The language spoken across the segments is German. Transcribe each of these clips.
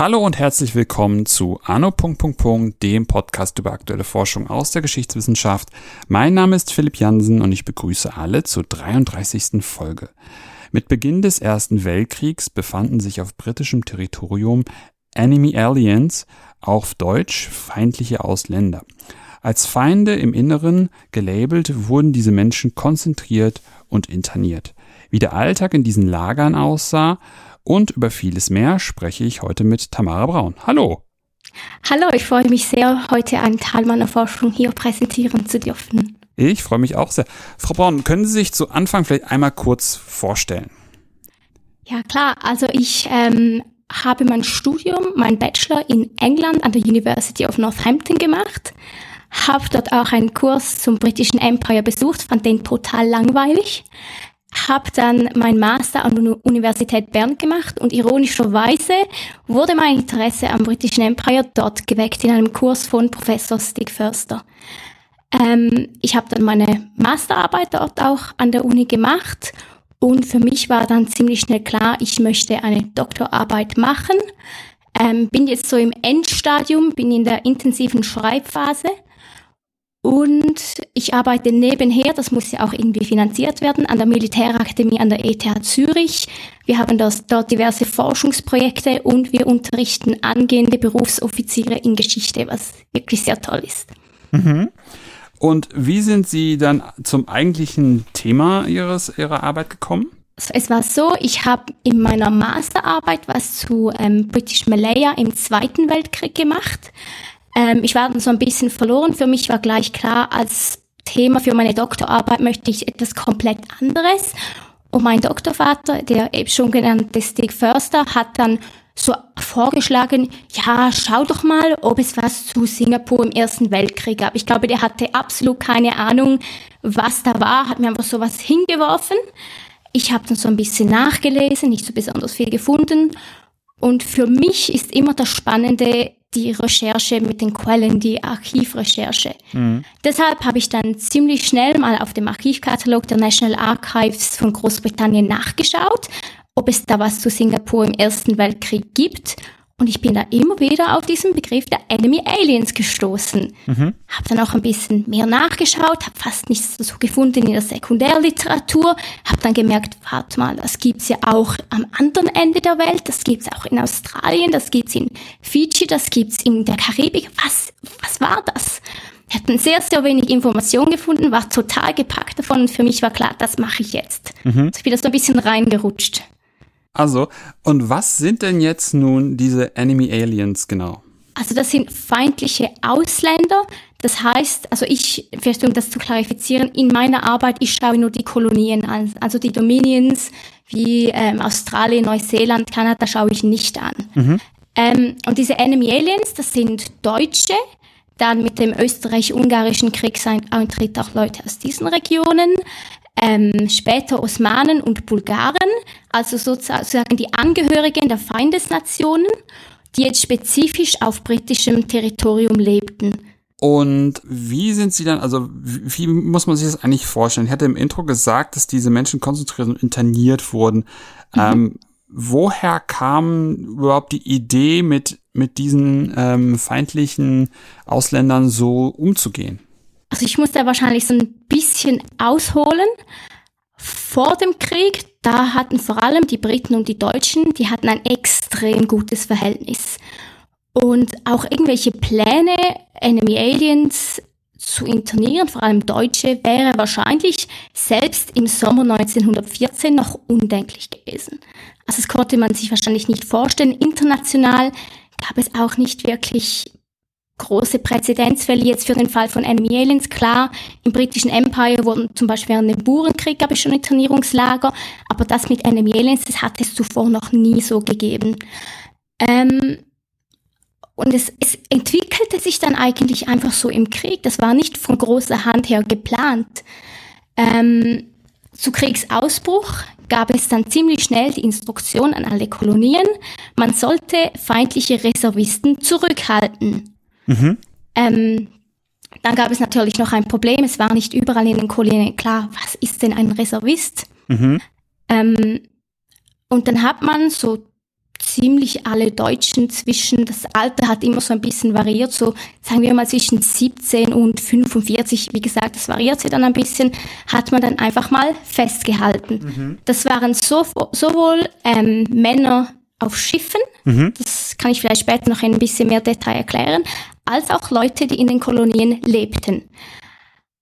Hallo und herzlich willkommen zu Anno. dem Podcast über aktuelle Forschung aus der Geschichtswissenschaft. Mein Name ist Philipp Jansen und ich begrüße alle zur 33. Folge. Mit Beginn des Ersten Weltkriegs befanden sich auf britischem Territorium Enemy Aliens, auf Deutsch feindliche Ausländer. Als Feinde im Inneren gelabelt wurden diese Menschen konzentriert und interniert. Wie der Alltag in diesen Lagern aussah und über vieles mehr spreche ich heute mit Tamara Braun. Hallo. Hallo, ich freue mich sehr, heute einen Teil meiner Forschung hier präsentieren zu dürfen. Ich freue mich auch sehr. Frau Braun, können Sie sich zu Anfang vielleicht einmal kurz vorstellen? Ja, klar. Also ich ähm, habe mein Studium, mein Bachelor in England an der University of Northampton gemacht, habe dort auch einen Kurs zum britischen Empire besucht, fand den total langweilig, habe dann mein Master an der Universität Bern gemacht und ironischerweise wurde mein Interesse am britischen Empire dort geweckt in einem Kurs von Professor Stig Förster. Ähm, ich habe dann meine Masterarbeit dort auch an der Uni gemacht und für mich war dann ziemlich schnell klar, ich möchte eine Doktorarbeit machen. Ähm, bin jetzt so im Endstadium, bin in der intensiven Schreibphase und ich arbeite nebenher, das muss ja auch irgendwie finanziert werden, an der Militärakademie an der ETH Zürich. Wir haben das, dort diverse Forschungsprojekte und wir unterrichten angehende Berufsoffiziere in Geschichte, was wirklich sehr toll ist. Mhm. Und wie sind Sie dann zum eigentlichen Thema Ihres, Ihrer Arbeit gekommen? es war so, ich habe in meiner Masterarbeit was zu ähm, British Malaya im Zweiten Weltkrieg gemacht. Ähm, ich war dann so ein bisschen verloren. Für mich war gleich klar, als Thema für meine Doktorarbeit möchte ich etwas komplett anderes. Und mein Doktorvater, der eben schon genannte Stig Förster, hat dann so vorgeschlagen, ja, schau doch mal, ob es was zu Singapur im Ersten Weltkrieg gab. Ich glaube, der hatte absolut keine Ahnung, was da war, hat mir einfach so was hingeworfen. Ich habe dann so ein bisschen nachgelesen, nicht so besonders viel gefunden. Und für mich ist immer das Spannende, die Recherche mit den Quellen, die Archivrecherche. Mhm. Deshalb habe ich dann ziemlich schnell mal auf dem Archivkatalog der National Archives von Großbritannien nachgeschaut, ob es da was zu Singapur im Ersten Weltkrieg gibt und ich bin da immer wieder auf diesen Begriff der Enemy Aliens gestoßen. Mhm. Habe dann auch ein bisschen mehr nachgeschaut, habe fast nichts dazu gefunden in der Sekundärliteratur, habe dann gemerkt, warte mal, das gibt's ja auch am anderen Ende der Welt, das gibt's auch in Australien, das gibt's in Fiji, das gibt's in der Karibik. Was, was war das? Wir hatten sehr, sehr wenig Informationen gefunden, war total gepackt davon und für mich war klar, das mache ich jetzt. Mhm. Ich bin da so ein bisschen reingerutscht. Also, und was sind denn jetzt nun diese Enemy Aliens genau? Also das sind feindliche Ausländer. Das heißt, also ich, vielleicht um das zu klarifizieren, in meiner Arbeit, ich schaue nur die Kolonien an. Also die Dominions wie ähm, Australien, Neuseeland, Kanada schaue ich nicht an. Mhm. Ähm, und diese Enemy Aliens, das sind Deutsche, dann mit dem österreich-ungarischen Kriegseintritt auch Leute aus diesen Regionen ähm, später Osmanen und Bulgaren, also sozusagen die Angehörigen der Feindesnationen, die jetzt spezifisch auf britischem Territorium lebten. Und wie sind sie dann, also wie muss man sich das eigentlich vorstellen? Ich hatte im Intro gesagt, dass diese Menschen konzentriert und interniert wurden. Mhm. Ähm, woher kam überhaupt die Idee, mit, mit diesen ähm, feindlichen Ausländern so umzugehen? Also ich muss da wahrscheinlich so ein bisschen ausholen. Vor dem Krieg, da hatten vor allem die Briten und die Deutschen, die hatten ein extrem gutes Verhältnis. Und auch irgendwelche Pläne, Enemy Aliens zu internieren, vor allem Deutsche, wäre wahrscheinlich selbst im Sommer 1914 noch undenklich gewesen. Also das konnte man sich wahrscheinlich nicht vorstellen. International gab es auch nicht wirklich große Präzedenzfälle jetzt für den Fall von Enemy Aliens. Klar, im britischen Empire wurden zum Beispiel während dem Burenkrieg gab es schon Internierungslager, aber das mit Enemy Aliens, das hat es zuvor noch nie so gegeben. Ähm, und es, es entwickelte sich dann eigentlich einfach so im Krieg. Das war nicht von großer Hand her geplant. Ähm, zu Kriegsausbruch gab es dann ziemlich schnell die Instruktion an alle Kolonien, man sollte feindliche Reservisten zurückhalten. Mhm. Ähm, Dann gab es natürlich noch ein Problem. Es war nicht überall in den Kolonien klar, was ist denn ein Reservist? Mhm. Ähm, und dann hat man so ziemlich alle Deutschen zwischen, das Alter hat immer so ein bisschen variiert, so sagen wir mal zwischen 17 und 45, wie gesagt, das variiert sich dann ein bisschen, hat man dann einfach mal festgehalten. Mhm. Das waren so, sowohl ähm, Männer auf Schiffen, mhm. das kann ich vielleicht später noch ein bisschen mehr Detail erklären, als auch Leute, die in den Kolonien lebten.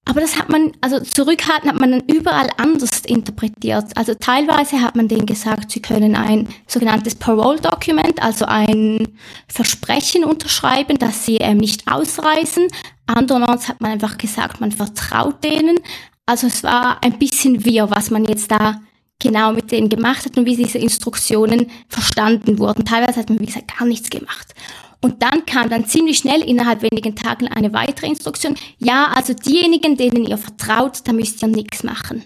Aber das hat man, also zurückhalten hat man dann überall anders interpretiert. Also teilweise hat man denen gesagt, sie können ein sogenanntes Parole-Document, also ein Versprechen unterschreiben, dass sie ähm, nicht ausreisen. Andernorts hat man einfach gesagt, man vertraut denen. Also es war ein bisschen wir, was man jetzt da genau mit denen gemacht hat und wie diese Instruktionen verstanden wurden. Teilweise hat man, wie gesagt, gar nichts gemacht. Und dann kam dann ziemlich schnell innerhalb wenigen Tagen eine weitere Instruktion. Ja, also diejenigen, denen ihr vertraut, da müsst ihr nichts machen.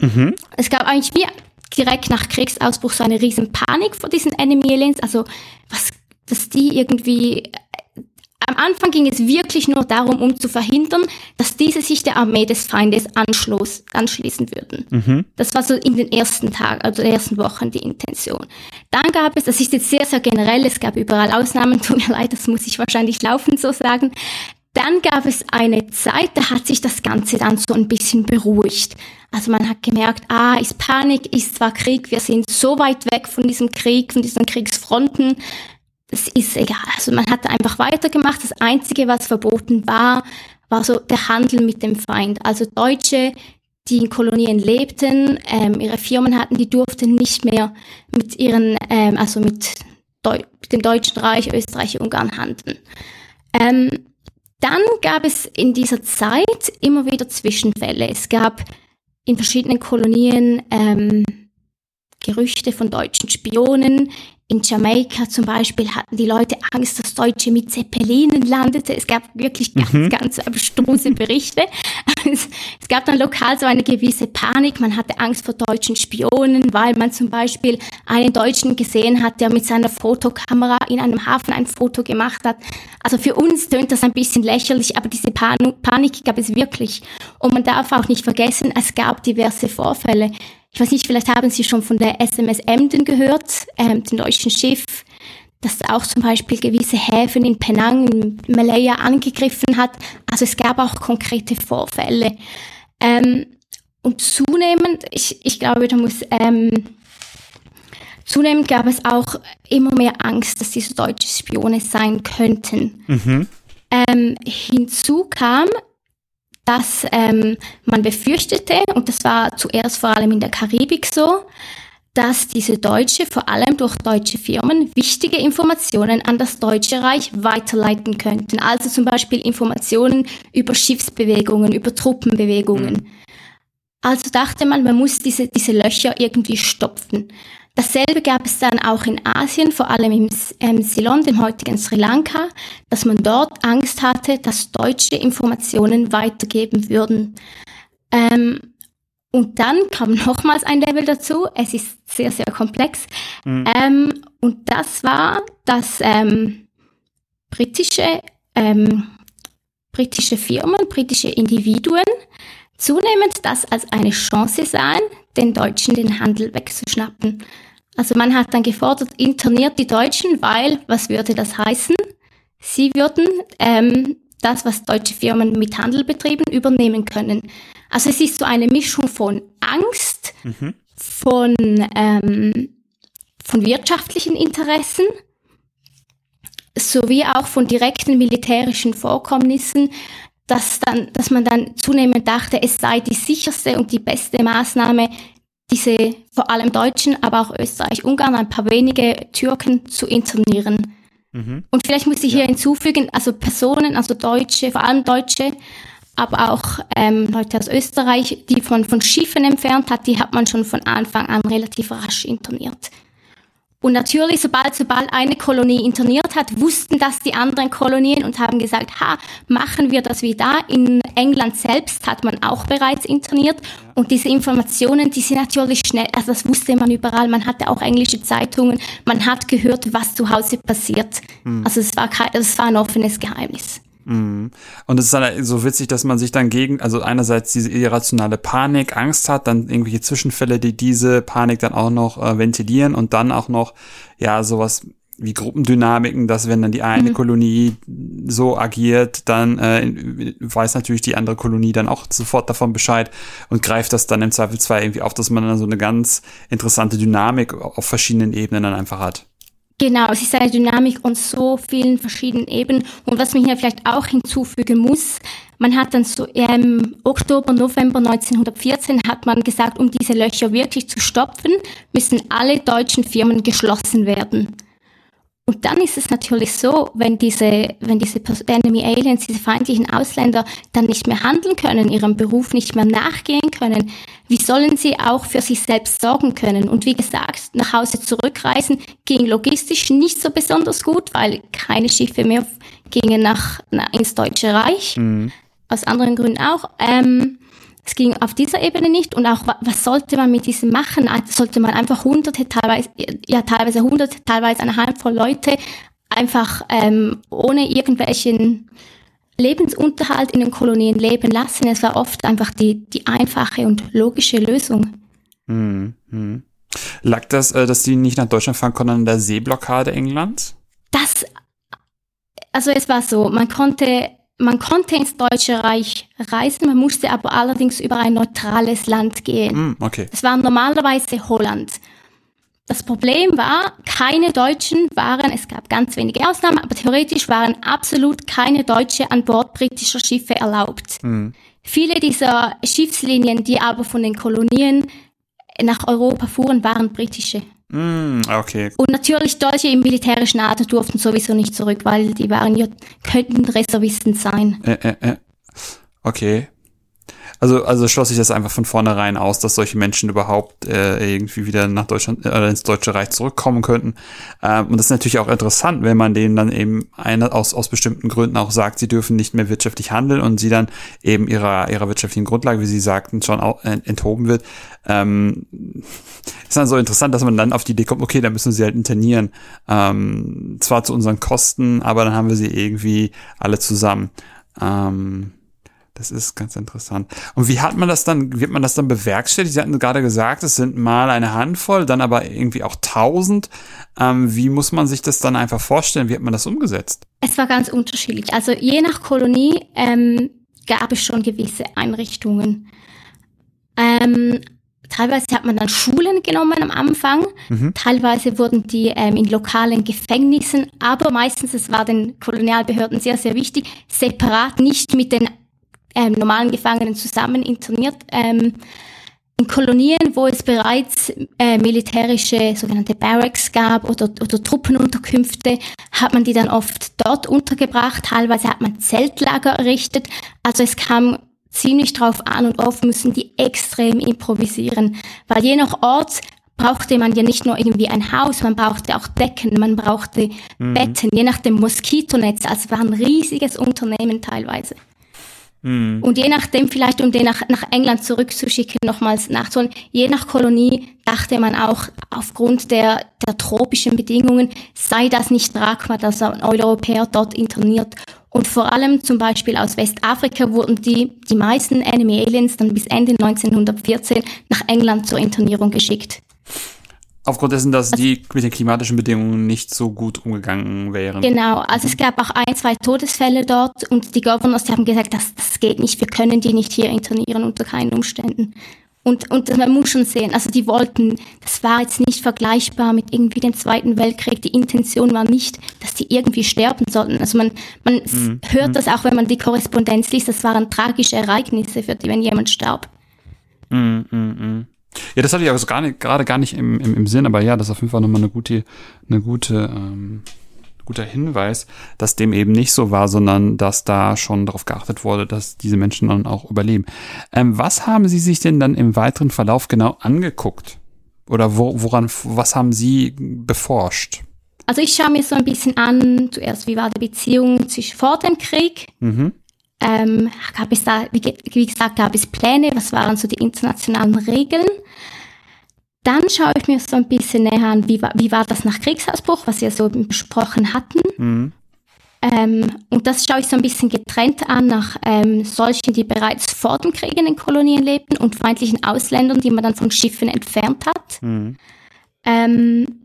Mhm. Es gab eigentlich wie direkt nach Kriegsausbruch so eine riesen Panik vor diesen Enemy Aliens. Also, was, dass die irgendwie am Anfang ging es wirklich nur darum, um zu verhindern, dass diese sich der Armee des Feindes anschloss, anschließen würden. Mhm. Das war so in den ersten Tagen, also den ersten Wochen die Intention. Dann gab es, das ist jetzt sehr, sehr generell, es gab überall Ausnahmen, tut mir leid, das muss ich wahrscheinlich laufend so sagen. Dann gab es eine Zeit, da hat sich das Ganze dann so ein bisschen beruhigt. Also man hat gemerkt, ah, ist Panik, ist zwar Krieg, wir sind so weit weg von diesem Krieg, von diesen Kriegsfronten, es ist egal. Also man hat einfach weitergemacht. Das Einzige, was verboten war, war so der Handel mit dem Feind. Also Deutsche, die in Kolonien lebten, ähm, ihre Firmen hatten, die durften nicht mehr mit ihren, ähm, also mit, Deu dem Deutschen Reich, Österreich, Ungarn handeln. Ähm, dann gab es in dieser Zeit immer wieder Zwischenfälle. Es gab in verschiedenen Kolonien ähm, Gerüchte von deutschen Spionen. In Jamaika zum Beispiel hatten die Leute Angst, dass Deutsche mit Zeppelinen landete. Es gab wirklich ganz, mhm. ganz abstruse Berichte. Es, es, gab dann lokal so eine gewisse Panik. Man hatte Angst vor deutschen Spionen, weil man zum Beispiel einen Deutschen gesehen hat, der mit seiner Fotokamera in einem Hafen ein Foto gemacht hat. Also für uns tönt das ein bisschen lächerlich, aber diese Pan Panik gab es wirklich. Und man darf auch nicht vergessen, es gab diverse Vorfälle. Ich weiß nicht, vielleicht haben Sie schon von der SMS Emden gehört, ähm, dem deutschen Schiff, das auch zum Beispiel gewisse Häfen in Penang, in Malaya angegriffen hat. Also es gab auch konkrete Vorfälle. Ähm, und zunehmend, ich, ich glaube, da muss, ähm, zunehmend gab es auch immer mehr Angst, dass diese deutsche Spione sein könnten. Mhm. Ähm, hinzu kam, dass ähm, man befürchtete, und das war zuerst vor allem in der Karibik so, dass diese Deutsche, vor allem durch deutsche Firmen, wichtige Informationen an das Deutsche Reich weiterleiten könnten. Also zum Beispiel Informationen über Schiffsbewegungen, über Truppenbewegungen. Mhm. Also dachte man, man muss diese, diese Löcher irgendwie stopfen. Dasselbe gab es dann auch in Asien, vor allem im ähm, Ceylon, dem heutigen Sri Lanka, dass man dort Angst hatte, dass Deutsche Informationen weitergeben würden. Ähm, und dann kam nochmals ein Level dazu. Es ist sehr, sehr komplex. Mhm. Ähm, und das war, dass ähm, britische, ähm, britische Firmen, britische Individuen zunehmend das als eine Chance sahen, den Deutschen den Handel wegzuschnappen. Also man hat dann gefordert, interniert die Deutschen, weil, was würde das heißen? Sie würden ähm, das, was deutsche Firmen mit Handel betrieben, übernehmen können. Also es ist so eine Mischung von Angst, mhm. von, ähm, von wirtschaftlichen Interessen, sowie auch von direkten militärischen Vorkommnissen, dass, dann, dass man dann zunehmend dachte, es sei die sicherste und die beste Maßnahme, diese vor allem Deutschen, aber auch Österreich, Ungarn, ein paar wenige Türken zu internieren. Mhm. Und vielleicht muss ich hier ja. hinzufügen, also Personen, also Deutsche, vor allem Deutsche, aber auch ähm, Leute aus Österreich, die von, von Schiffen entfernt hat, die hat man schon von Anfang an relativ rasch interniert. Und natürlich, sobald, sobald eine Kolonie interniert hat, wussten das die anderen Kolonien und haben gesagt, ha, machen wir das wie da. In England selbst hat man auch bereits interniert. Und diese Informationen, die sind natürlich schnell, also das wusste man überall. Man hatte auch englische Zeitungen. Man hat gehört, was zu Hause passiert. Hm. Also es war, kein, es war ein offenes Geheimnis. Mhm. Und es ist dann so witzig, dass man sich dann gegen, also einerseits diese irrationale Panik, Angst hat, dann irgendwelche Zwischenfälle, die diese Panik dann auch noch äh, ventilieren und dann auch noch, ja, sowas wie Gruppendynamiken, dass wenn dann die eine mhm. Kolonie so agiert, dann äh, weiß natürlich die andere Kolonie dann auch sofort davon Bescheid und greift das dann im Zweifelsfall irgendwie auf, dass man dann so eine ganz interessante Dynamik auf verschiedenen Ebenen dann einfach hat. Genau, es ist eine Dynamik und so vielen verschiedenen Ebenen. Und was man hier vielleicht auch hinzufügen muss, man hat dann so im Oktober, November 1914 hat man gesagt, um diese Löcher wirklich zu stopfen, müssen alle deutschen Firmen geschlossen werden. Und dann ist es natürlich so, wenn diese, wenn diese Enemy Aliens, diese feindlichen Ausländer dann nicht mehr handeln können, ihrem Beruf nicht mehr nachgehen können, wie sollen sie auch für sich selbst sorgen können? Und wie gesagt, nach Hause zurückreisen ging logistisch nicht so besonders gut, weil keine Schiffe mehr gingen nach, nach ins Deutsche Reich. Mhm. Aus anderen Gründen auch. Ähm, es ging auf dieser Ebene nicht und auch, was sollte man mit diesem machen? Also sollte man einfach hunderte, teilweise, ja, teilweise hunderte, teilweise eine Handvoll Leute einfach ähm, ohne irgendwelchen Lebensunterhalt in den Kolonien leben lassen. Es war oft einfach die, die einfache und logische Lösung. Hm, hm. Lag das, äh, dass die nicht nach Deutschland fahren konnten, an der Seeblockade Englands? Das, also es war so, man konnte man konnte ins Deutsche Reich reisen, man musste aber allerdings über ein neutrales Land gehen. Mm, okay. Das war normalerweise Holland. Das Problem war, keine Deutschen waren, es gab ganz wenige Ausnahmen, aber theoretisch waren absolut keine Deutsche an Bord britischer Schiffe erlaubt. Mm. Viele dieser Schiffslinien, die aber von den Kolonien nach Europa fuhren, waren britische. Mm, okay. Und natürlich Deutsche im militärischen Alter durften sowieso nicht zurück, weil die waren ja, könnten Reservisten sein. Äh, äh, äh. Okay. Also, also schloss ich das einfach von vornherein aus, dass solche Menschen überhaupt äh, irgendwie wieder nach Deutschland äh, ins Deutsche Reich zurückkommen könnten. Ähm, und das ist natürlich auch interessant, wenn man denen dann eben eine, aus, aus bestimmten Gründen auch sagt, sie dürfen nicht mehr wirtschaftlich handeln und sie dann eben ihrer, ihrer wirtschaftlichen Grundlage, wie Sie sagten, schon auch, enthoben wird. Ähm, ist dann so interessant, dass man dann auf die Idee kommt, okay, dann müssen sie halt internieren. Ähm, zwar zu unseren Kosten, aber dann haben wir sie irgendwie alle zusammen. Ähm, das ist ganz interessant. Und wie hat man das dann, wird man das dann bewerkstelligt? Sie hatten gerade gesagt, es sind mal eine Handvoll, dann aber irgendwie auch tausend. Ähm, wie muss man sich das dann einfach vorstellen? Wie hat man das umgesetzt? Es war ganz unterschiedlich. Also je nach Kolonie ähm, gab es schon gewisse Einrichtungen. Ähm, teilweise hat man dann Schulen genommen am Anfang, mhm. teilweise wurden die ähm, in lokalen Gefängnissen, aber meistens, es war den Kolonialbehörden sehr, sehr wichtig, separat nicht mit den ähm, normalen Gefangenen zusammen interniert. Ähm, in Kolonien, wo es bereits äh, militärische sogenannte Barracks gab oder, oder Truppenunterkünfte, hat man die dann oft dort untergebracht. Teilweise hat man Zeltlager errichtet. Also es kam ziemlich drauf an und oft müssen die extrem improvisieren, weil je nach Ort brauchte man ja nicht nur irgendwie ein Haus, man brauchte auch Decken, man brauchte mhm. Betten, je nach dem Moskitonetz. Also war ein riesiges Unternehmen teilweise. Mhm. Und je nachdem, vielleicht um den nach, nach England zurückzuschicken, nochmals nachzuholen, je nach Kolonie dachte man auch, aufgrund der, der tropischen Bedingungen sei das nicht tragbar, dass ein Europäer dort interniert. Und vor allem zum Beispiel aus Westafrika wurden die, die meisten Enemy Aliens dann bis Ende 1914 nach England zur Internierung geschickt. Aufgrund dessen, dass die mit den klimatischen Bedingungen nicht so gut umgegangen wären. Genau, also es gab auch ein, zwei Todesfälle dort und die Governors die haben gesagt, das, das geht nicht, wir können die nicht hier internieren unter keinen Umständen. Und, und man muss schon sehen, also die wollten, das war jetzt nicht vergleichbar mit irgendwie dem Zweiten Weltkrieg. Die Intention war nicht, dass die irgendwie sterben sollten. Also man, man mhm. hört mhm. das auch, wenn man die Korrespondenz liest, das waren tragische Ereignisse, für die, wenn jemand starb. Mhm, mh, mh. Ja, das hatte ich also gar nicht, gerade gar nicht im, im, im Sinn, aber ja, das ist auf jeden Fall nochmal eine gute, eine gute, ähm, guter Hinweis, dass dem eben nicht so war, sondern dass da schon darauf geachtet wurde, dass diese Menschen dann auch überleben. Ähm, was haben Sie sich denn dann im weiteren Verlauf genau angeguckt? Oder wo, woran, was haben Sie beforscht? Also ich schaue mir so ein bisschen an, zuerst, wie war die Beziehung zwischen vor dem Krieg? Mhm. Ähm, gab es da, wie, gesagt, gab es Pläne, was waren so die internationalen Regeln? Dann schaue ich mir so ein bisschen näher an, wie war, wie war das nach Kriegsausbruch, was wir so besprochen hatten. Mhm. Ähm, und das schaue ich so ein bisschen getrennt an nach ähm, solchen, die bereits vor dem Krieg in den Kolonien lebten und feindlichen Ausländern, die man dann von Schiffen entfernt hat. Mhm. Ähm,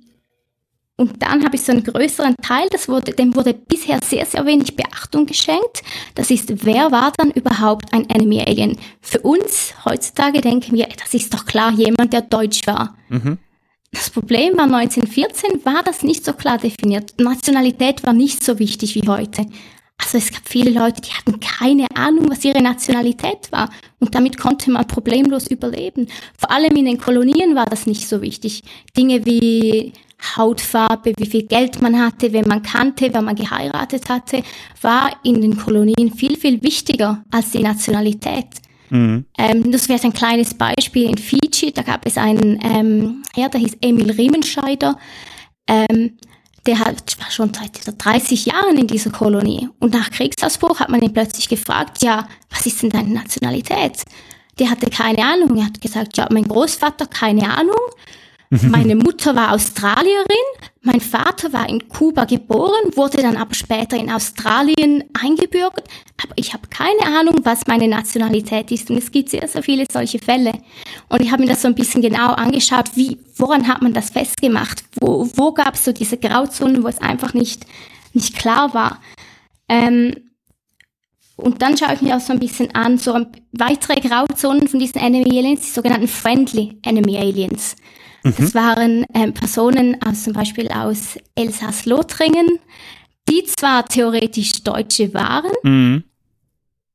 und dann habe ich so einen größeren Teil, das wurde, dem wurde bisher sehr, sehr wenig Beachtung geschenkt. Das ist, wer war dann überhaupt ein Enemy Alien? Für uns heutzutage denken wir, das ist doch klar jemand, der deutsch war. Mhm. Das Problem war 1914, war das nicht so klar definiert. Nationalität war nicht so wichtig wie heute. Also es gab viele Leute, die hatten keine Ahnung, was ihre Nationalität war. Und damit konnte man problemlos überleben. Vor allem in den Kolonien war das nicht so wichtig. Dinge wie Hautfarbe, wie viel Geld man hatte, wen man kannte, wer man geheiratet hatte, war in den Kolonien viel, viel wichtiger als die Nationalität. Mhm. Ähm, das wäre ein kleines Beispiel in Fiji. Da gab es einen ähm, Herr, der hieß Emil Riemenscheider. Ähm, der hat, war schon seit 30 Jahren in dieser Kolonie. Und nach Kriegsausbruch hat man ihn plötzlich gefragt, ja, was ist denn deine Nationalität? Der hatte keine Ahnung. Er hat gesagt, ja, mein Großvater, keine Ahnung. Meine Mutter war Australierin, mein Vater war in Kuba geboren, wurde dann aber später in Australien eingebürgert, aber ich habe keine Ahnung, was meine Nationalität ist und es gibt sehr, sehr viele solche Fälle. Und ich habe mir das so ein bisschen genau angeschaut, wie, woran hat man das festgemacht? Wo, wo gab es so diese Grauzonen, wo es einfach nicht, nicht klar war? Ähm, und dann schaue ich mir auch so ein bisschen an, so weitere Grauzonen von diesen Enemy Aliens, die sogenannten Friendly Enemy Aliens. Mhm. Das waren ähm, Personen aus zum Beispiel aus Elsass-Lothringen, die zwar theoretisch Deutsche waren, mhm.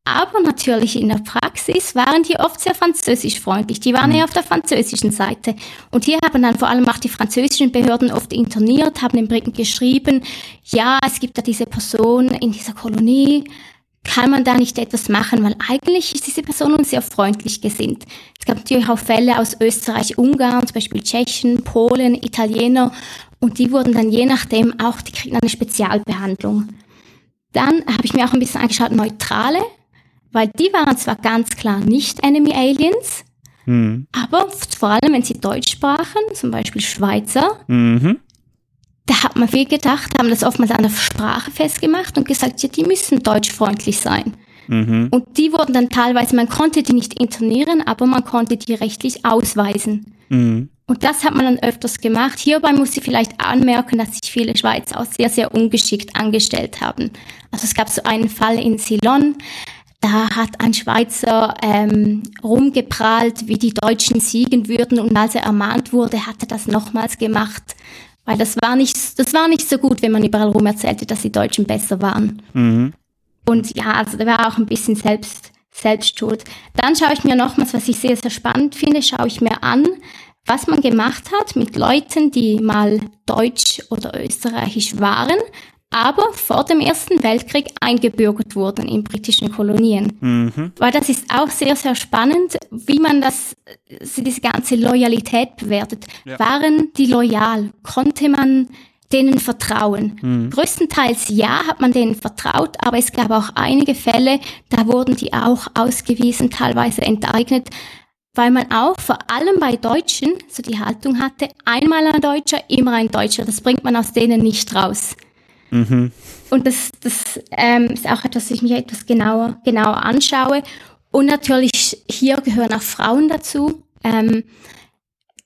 aber natürlich in der Praxis waren die oft sehr französischfreundlich. Die waren mhm. eher auf der französischen Seite. Und hier haben dann vor allem auch die französischen Behörden oft interniert, haben den Briten geschrieben, ja, es gibt da diese Person in dieser Kolonie, kann man da nicht etwas machen, weil eigentlich ist diese Person uns sehr freundlich gesinnt. Es gab natürlich auch Fälle aus Österreich, Ungarn, zum Beispiel Tschechen, Polen, Italiener und die wurden dann je nachdem auch, die kriegen eine Spezialbehandlung. Dann habe ich mir auch ein bisschen angeschaut, Neutrale, weil die waren zwar ganz klar nicht Enemy Aliens, mhm. aber vor allem, wenn sie Deutsch sprachen, zum Beispiel Schweizer, mhm da hat man viel gedacht, haben das oftmals an der Sprache festgemacht und gesagt, ja, die müssen deutschfreundlich sein. Mhm. Und die wurden dann teilweise, man konnte die nicht internieren, aber man konnte die rechtlich ausweisen. Mhm. Und das hat man dann öfters gemacht. Hierbei muss ich vielleicht anmerken, dass sich viele Schweizer auch sehr, sehr ungeschickt angestellt haben. Also es gab so einen Fall in Ceylon, da hat ein Schweizer ähm, rumgeprahlt, wie die Deutschen siegen würden und als er ermahnt wurde, hat er das nochmals gemacht. Weil das war nicht, das war nicht so gut, wenn man überall rum erzählte, dass die Deutschen besser waren. Mhm. Und ja, also da war auch ein bisschen selbst, selbst schuld. Dann schaue ich mir nochmals, was ich sehr, sehr spannend finde, schaue ich mir an, was man gemacht hat mit Leuten, die mal deutsch oder österreichisch waren, aber vor dem Ersten Weltkrieg eingebürgert wurden in britischen Kolonien. Mhm. Weil das ist auch sehr, sehr spannend, wie man das, diese ganze Loyalität bewertet. Ja. Waren die loyal? Konnte man denen vertrauen? Mhm. Größtenteils ja, hat man denen vertraut, aber es gab auch einige Fälle, da wurden die auch ausgewiesen, teilweise enteignet, weil man auch vor allem bei Deutschen so die Haltung hatte, einmal ein Deutscher, immer ein Deutscher. Das bringt man aus denen nicht raus. Mhm. Und das, das ähm, ist auch etwas, was ich mir etwas genauer, genauer anschaue. Und natürlich hier gehören auch Frauen dazu. Ähm,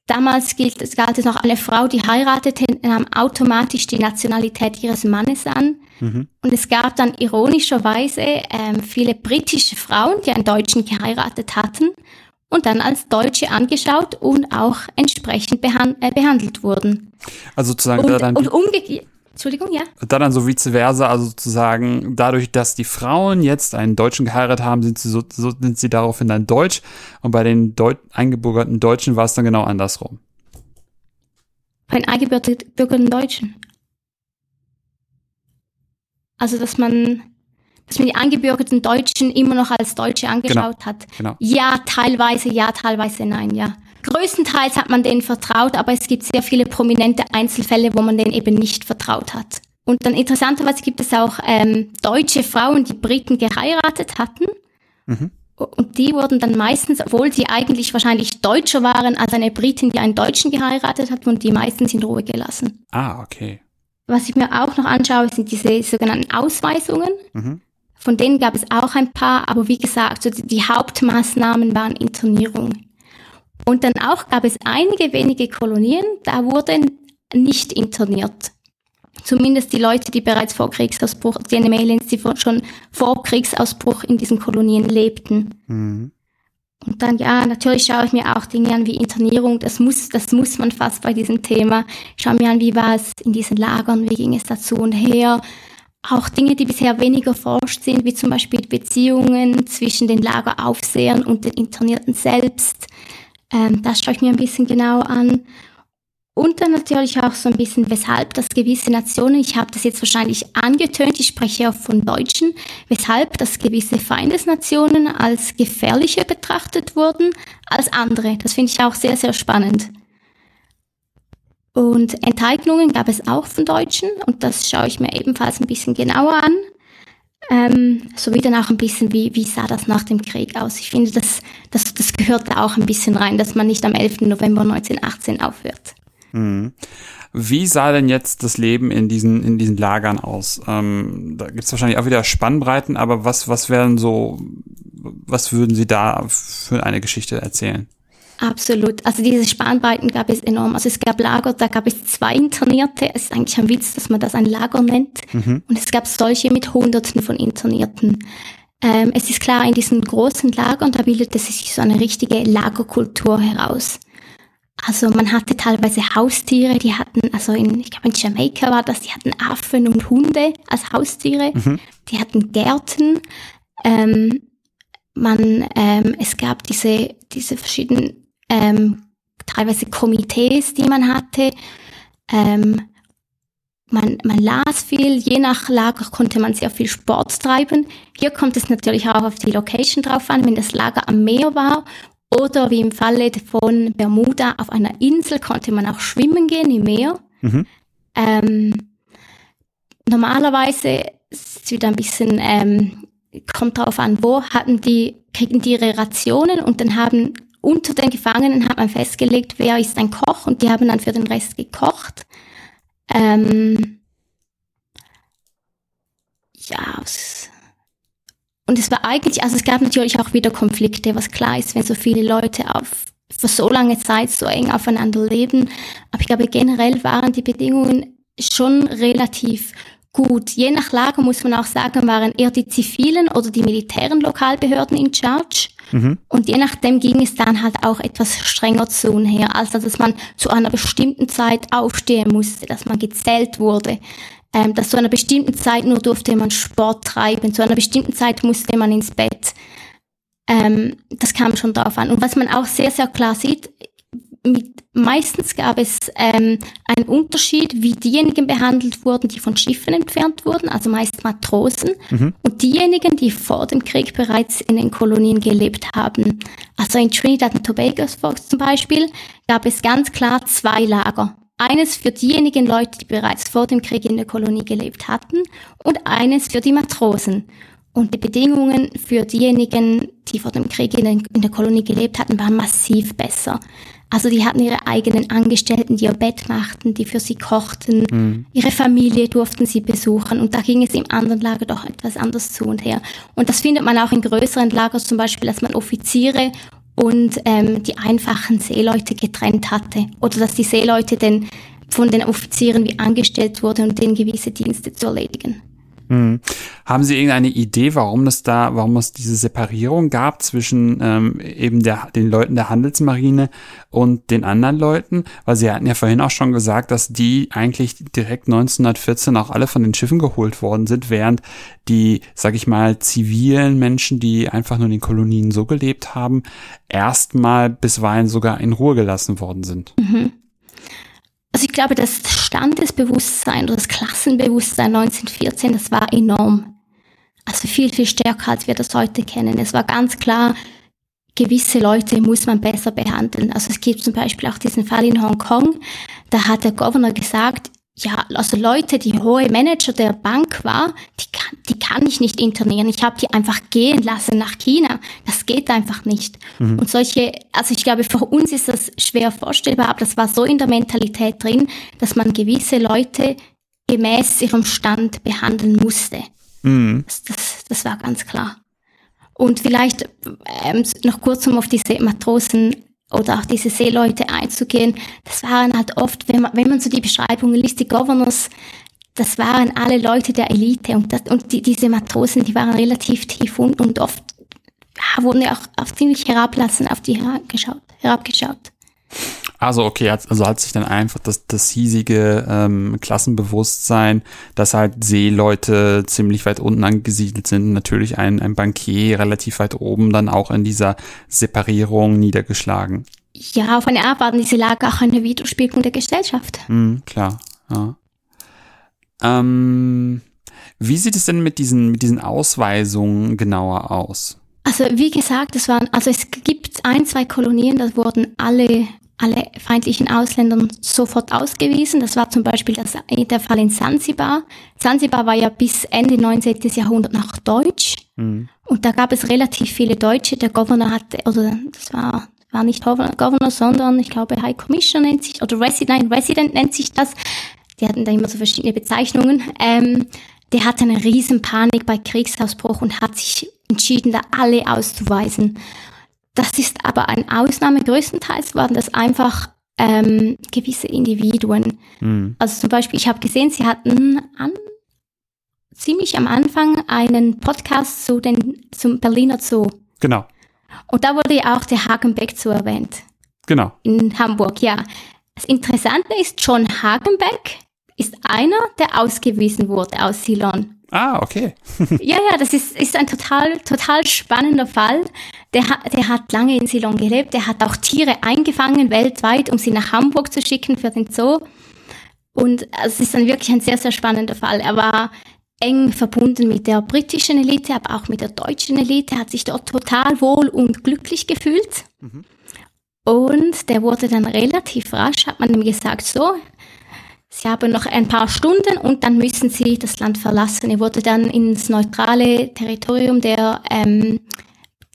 damals gilt, es galt es noch, eine Frau, die heiratete, nahm automatisch die Nationalität ihres Mannes an. Mhm. Und es gab dann ironischerweise ähm, viele britische Frauen, die einen Deutschen geheiratet hatten und dann als Deutsche angeschaut und auch entsprechend behand äh, behandelt wurden. Also sozusagen und, dann und umgekehrt Entschuldigung, ja. Da dann so vice versa, also sozusagen dadurch, dass die Frauen jetzt einen Deutschen geheiratet haben, sind sie so, so sind sie daraufhin dann Deutsch und bei den Deut eingebürgerten Deutschen war es dann genau andersrum. Bei den eingebürgerten Deutschen. Also dass man dass man die eingebürgerten Deutschen immer noch als Deutsche angeschaut genau. hat. Genau. Ja, teilweise ja, teilweise nein, ja. Größtenteils hat man denen vertraut, aber es gibt sehr viele prominente Einzelfälle, wo man denen eben nicht vertraut hat. Und dann interessanterweise gibt es auch ähm, deutsche Frauen, die Briten geheiratet hatten. Mhm. Und die wurden dann meistens, obwohl sie eigentlich wahrscheinlich Deutscher waren als eine Britin, die einen Deutschen geheiratet hat, wurden die meistens in Ruhe gelassen. Ah, okay. was ich mir auch noch anschaue, sind diese sogenannten Ausweisungen. Mhm. Von denen gab es auch ein paar, aber wie gesagt, so die, die Hauptmaßnahmen waren Internierung. Und dann auch gab es einige wenige Kolonien, da wurden nicht interniert. Zumindest die Leute, die bereits vor Kriegsausbruch, die Aliens, die schon vor Kriegsausbruch in diesen Kolonien lebten. Mhm. Und dann, ja, natürlich schaue ich mir auch Dinge an wie Internierung. Das muss, das muss man fast bei diesem Thema. Ich schaue mir an, wie war es in diesen Lagern, wie ging es dazu und her. Auch Dinge, die bisher weniger forscht sind, wie zum Beispiel Beziehungen zwischen den Lageraufsehern und den Internierten selbst. Ähm, das schaue ich mir ein bisschen genau an. Und dann natürlich auch so ein bisschen, weshalb das gewisse Nationen, ich habe das jetzt wahrscheinlich angetönt, ich spreche auch von Deutschen, weshalb das gewisse Feindesnationen als gefährlicher betrachtet wurden als andere. Das finde ich auch sehr, sehr spannend. Und Enteignungen gab es auch von Deutschen und das schaue ich mir ebenfalls ein bisschen genauer an. Ähm, sowie dann auch ein bisschen, wie, wie sah das nach dem Krieg aus. Ich finde, das, das, das gehört da auch ein bisschen rein, dass man nicht am 11. November 1918 aufhört. Mhm. Wie sah denn jetzt das Leben in diesen, in diesen Lagern aus? Ähm, da gibt es wahrscheinlich auch wieder Spannbreiten, aber was, was wären so, was würden Sie da für eine Geschichte erzählen? Absolut. Also diese Spannbreiten gab es enorm. Also es gab Lager, da gab es zwei Internierte. Es ist eigentlich ein Witz, dass man das ein Lager nennt. Mhm. Und es gab solche mit Hunderten von Internierten. Ähm, es ist klar, in diesen großen Lagern, da bildete sich so eine richtige Lagerkultur heraus. Also man hatte teilweise Haustiere, die hatten, also in, ich glaube in Jamaika war das, die hatten Affen und Hunde als Haustiere, mhm. die hatten Gärten. Ähm, man, ähm, es gab diese, diese verschiedenen, ähm, teilweise Komitees, die man hatte. Ähm, man, man las viel, je nach Lager konnte man sehr viel Sport treiben. Hier kommt es natürlich auch auf die Location drauf an. Wenn das Lager am Meer war oder wie im Falle von Bermuda auf einer Insel konnte man auch schwimmen gehen im Meer. Mhm. Ähm, normalerweise ist es wieder ein bisschen, ähm, kommt darauf an, wo hatten die, kriegen die ihre Rationen und dann haben unter den Gefangenen hat man festgelegt, wer ist ein Koch und die haben dann für den Rest gekocht. Ähm, ja, und es war eigentlich, also es gab natürlich auch wieder Konflikte, was klar ist, wenn so viele Leute auf für so lange Zeit so eng aufeinander leben. Aber ich glaube, generell waren die Bedingungen schon relativ gut. Je nach Lager muss man auch sagen, waren eher die zivilen oder die militären Lokalbehörden in Charge. Mhm. Und je nachdem ging es dann halt auch etwas strenger zu und her, also dass man zu einer bestimmten Zeit aufstehen musste, dass man gezählt wurde ähm, dass zu einer bestimmten Zeit nur durfte man Sport treiben, zu einer bestimmten Zeit musste man ins Bett. Ähm, das kam schon darauf an. Und was man auch sehr, sehr klar sieht, mit, meistens gab es ähm, einen Unterschied, wie diejenigen behandelt wurden, die von Schiffen entfernt wurden, also meist Matrosen, mhm. und diejenigen, die vor dem Krieg bereits in den Kolonien gelebt haben. Also in Trinidad und Tobago zum Beispiel gab es ganz klar zwei Lager. Eines für diejenigen Leute, die bereits vor dem Krieg in der Kolonie gelebt hatten und eines für die Matrosen. Und die Bedingungen für diejenigen, die vor dem Krieg in, der Kolonie gelebt hatten, waren massiv besser. Also die hatten ihre eigenen Angestellten, die ihr Bett machten, die für sie kochten. Mhm. Ihre Familie durften sie besuchen. Und da ging es im anderen Lager doch etwas anders zu und her. Und das findet man auch in größeren Lagern, zum Beispiel, dass man Offiziere und ähm, die einfachen Seeleute getrennt hatte oder dass die Seeleute denn von den Offizieren wie angestellt wurden, um denen gewisse Dienste zu erledigen. Hm. Haben Sie irgendeine Idee, warum es da, warum es diese Separierung gab zwischen ähm, eben der, den Leuten der Handelsmarine und den anderen Leuten? Weil Sie hatten ja vorhin auch schon gesagt, dass die eigentlich direkt 1914 auch alle von den Schiffen geholt worden sind, während die, sag ich mal, zivilen Menschen, die einfach nur in den Kolonien so gelebt haben, erstmal bisweilen sogar in Ruhe gelassen worden sind. Mhm. Also ich glaube, das Standesbewusstsein oder das Klassenbewusstsein 1914, das war enorm. Also viel, viel stärker, als wir das heute kennen. Es war ganz klar, gewisse Leute muss man besser behandeln. Also es gibt zum Beispiel auch diesen Fall in Hongkong, da hat der Governor gesagt, ja, also Leute, die hohe Manager der Bank war, die kann, die kann ich nicht internieren. Ich habe die einfach gehen lassen nach China. Das geht einfach nicht. Mhm. Und solche, also ich glaube, für uns ist das schwer vorstellbar, aber das war so in der Mentalität drin, dass man gewisse Leute gemäß ihrem Stand behandeln musste. Mhm. Das, das, das war ganz klar. Und vielleicht ähm, noch kurz, um auf diese Matrosen oder auch diese Seeleute einzugehen. Das waren halt oft, wenn man, wenn man so die Beschreibungen liest, die Governors, das waren alle Leute der Elite und, das, und die, diese Matrosen, die waren relativ tief und, und oft ja, wurden ja auch, auch ziemlich herablassen auf die herabgeschaut. herabgeschaut. Also okay, also hat sich dann einfach das, das hiesige ähm, Klassenbewusstsein, dass halt Seeleute ziemlich weit unten angesiedelt sind, natürlich ein, ein Bankier relativ weit oben, dann auch in dieser Separierung niedergeschlagen. Ja, auf eine Art waren diese Lager auch eine Widerspiegelung der Gesellschaft. Mhm, klar, ja. Ähm, wie sieht es denn mit diesen, mit diesen Ausweisungen genauer aus? Also wie gesagt, es waren, also es gibt ein, zwei Kolonien, da wurden alle alle feindlichen Ausländern sofort ausgewiesen. Das war zum Beispiel das, der Fall in Sansibar. Sansibar war ja bis Ende 19. Jahrhundert noch deutsch. Mhm. Und da gab es relativ viele Deutsche. Der Governor hatte, oder das war, war nicht Governor, sondern ich glaube High Commissioner nennt sich, oder Resident, nein, Resident nennt sich das. Die hatten da immer so verschiedene Bezeichnungen. Ähm, der hatte eine riesen Panik bei Kriegsausbruch und hat sich entschieden, da alle auszuweisen. Das ist aber eine Ausnahme. Größtenteils waren das einfach ähm, gewisse Individuen. Mhm. Also zum Beispiel, ich habe gesehen, sie hatten an, ziemlich am Anfang einen Podcast zu den, zum Berliner Zoo. Genau. Und da wurde ja auch der Hagenbeck Zoo erwähnt. Genau. In Hamburg, ja. Das Interessante ist, John Hagenbeck ist einer, der ausgewiesen wurde aus Ceylon. Ah, okay. ja, ja, das ist, ist ein total, total spannender Fall. Der, der hat lange in Ceylon gelebt. Der hat auch Tiere eingefangen weltweit, um sie nach Hamburg zu schicken für den Zoo. Und es ist dann wirklich ein sehr, sehr spannender Fall. Er war eng verbunden mit der britischen Elite, aber auch mit der deutschen Elite, hat sich dort total wohl und glücklich gefühlt. Mhm. Und der wurde dann relativ rasch, hat man ihm gesagt, so, Sie haben noch ein paar Stunden und dann müssen Sie das Land verlassen. Er wurde dann ins neutrale Territorium der ähm,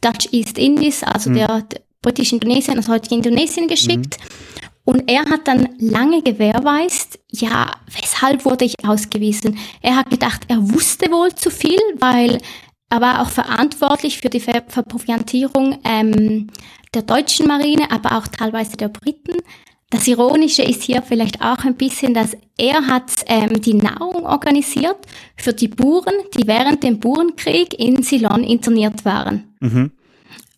Dutch East Indies, also mhm. der, der britischen Indonesien, also heute Indonesien geschickt. Mhm. Und er hat dann lange gewährweist, ja, weshalb wurde ich ausgewiesen? Er hat gedacht, er wusste wohl zu viel, weil er war auch verantwortlich für die Ver Verproviantierung ähm, der deutschen Marine, aber auch teilweise der Briten. Das Ironische ist hier vielleicht auch ein bisschen, dass er hat ähm, die Nahrung organisiert für die Buren, die während dem Burenkrieg in Ceylon interniert waren. Mhm.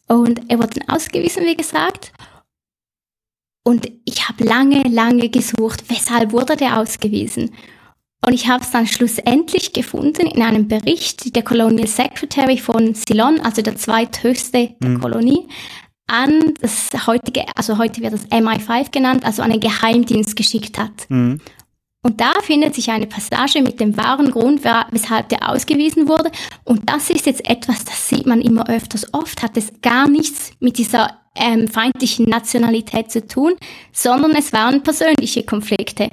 Und er wurde dann ausgewiesen, wie gesagt. Und ich habe lange, lange gesucht, weshalb wurde der ausgewiesen. Und ich habe es dann schlussendlich gefunden in einem Bericht der Colonial Secretary von Ceylon, also der zweithöchste der mhm. Kolonie, an das heutige, also heute wird das MI5 genannt, also an einen Geheimdienst geschickt hat. Mhm. Und da findet sich eine Passage mit dem wahren Grund, weshalb der ausgewiesen wurde. Und das ist jetzt etwas, das sieht man immer öfters. Oft hat es gar nichts mit dieser ähm, feindlichen Nationalität zu tun, sondern es waren persönliche Konflikte.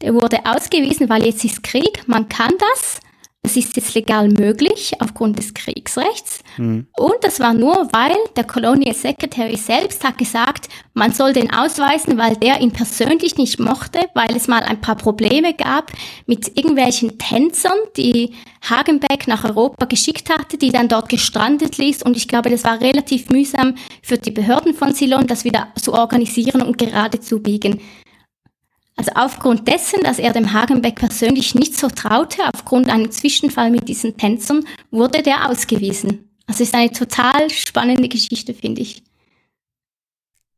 Der wurde ausgewiesen, weil jetzt ist Krieg, man kann das, das ist jetzt legal möglich aufgrund des Kriegsrechts. Mhm. Und das war nur, weil der Colonial Secretary selbst hat gesagt, man soll den ausweisen, weil der ihn persönlich nicht mochte, weil es mal ein paar Probleme gab mit irgendwelchen Tänzern, die Hagenbeck nach Europa geschickt hatte, die dann dort gestrandet ließ. Und ich glaube, das war relativ mühsam für die Behörden von Ceylon, das wieder zu organisieren und gerade zu biegen. Also aufgrund dessen, dass er dem Hagenbeck persönlich nicht so traute, aufgrund einem Zwischenfall mit diesen Tänzern, wurde der ausgewiesen. Also ist eine total spannende Geschichte, finde ich.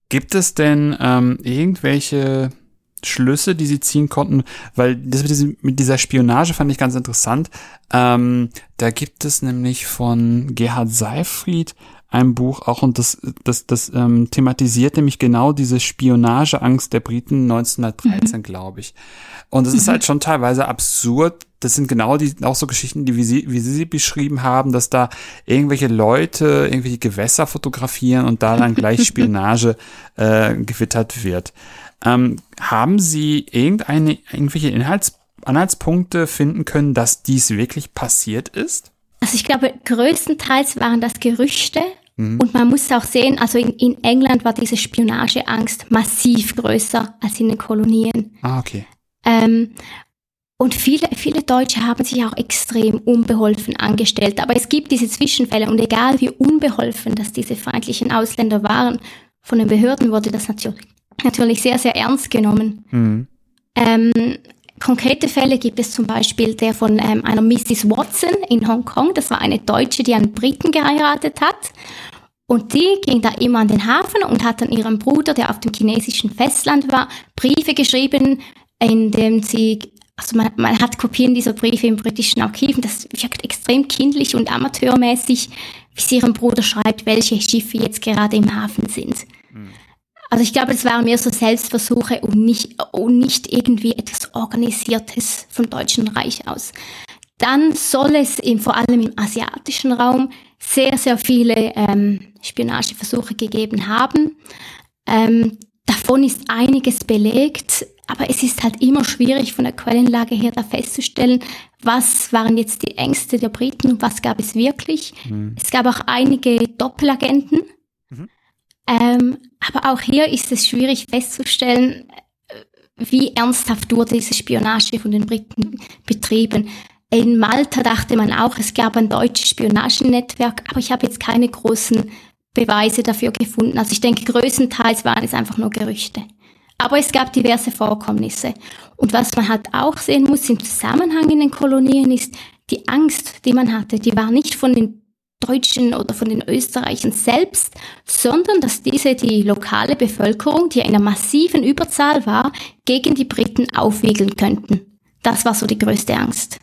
Gibt es denn ähm, irgendwelche Schlüsse, die sie ziehen konnten? Weil das mit dieser Spionage fand ich ganz interessant. Ähm, da gibt es nämlich von Gerhard Seifried ein Buch auch und das, das, das ähm, thematisiert nämlich genau diese Spionageangst der Briten 1913, mhm. glaube ich. Und es mhm. ist halt schon teilweise absurd. Das sind genau die auch so Geschichten, die wie sie, wie sie sie beschrieben haben, dass da irgendwelche Leute irgendwelche Gewässer fotografieren und da dann gleich Spionage äh, gewittert wird. Ähm, haben Sie irgendeine irgendwelche Inhalts Anhaltspunkte finden können, dass dies wirklich passiert ist? Also ich glaube, größtenteils waren das Gerüchte, Mhm. Und man muss auch sehen, also in, in England war diese Spionageangst massiv größer als in den Kolonien. Ah, okay. Ähm, Und viele, viele Deutsche haben sich auch extrem unbeholfen angestellt. Aber es gibt diese Zwischenfälle und egal wie unbeholfen dass diese feindlichen Ausländer waren, von den Behörden wurde das natürlich, natürlich sehr, sehr ernst genommen. Mhm. Ähm, konkrete Fälle gibt es zum Beispiel der von ähm, einer Mrs. Watson in Hongkong. Das war eine Deutsche, die einen Briten geheiratet hat. Und die ging da immer an den Hafen und hat dann ihrem Bruder, der auf dem chinesischen Festland war, Briefe geschrieben, in dem sie also man, man hat Kopien dieser Briefe im britischen Archiven, das wirkt extrem kindlich und amateurmäßig, wie sie ihrem Bruder schreibt, welche Schiffe jetzt gerade im Hafen sind. Also ich glaube, es waren mehr so Selbstversuche und nicht, und nicht irgendwie etwas Organisiertes vom Deutschen Reich aus. Dann soll es im, vor allem im asiatischen Raum sehr, sehr viele ähm, Spionageversuche gegeben haben. Ähm, davon ist einiges belegt. Aber es ist halt immer schwierig von der Quellenlage her da festzustellen, was waren jetzt die Ängste der Briten und was gab es wirklich. Mhm. Es gab auch einige Doppelagenten. Ähm, aber auch hier ist es schwierig festzustellen, wie ernsthaft wurde diese Spionage von den Briten betrieben. In Malta dachte man auch, es gab ein deutsches Spionagenetzwerk, aber ich habe jetzt keine großen Beweise dafür gefunden. Also ich denke, größtenteils waren es einfach nur Gerüchte. Aber es gab diverse Vorkommnisse. Und was man halt auch sehen muss im Zusammenhang in den Kolonien ist, die Angst, die man hatte, die war nicht von den Deutschen oder von den Österreichern selbst, sondern dass diese die lokale Bevölkerung, die in einer massiven Überzahl war, gegen die Briten aufwiegeln könnten. Das war so die größte Angst.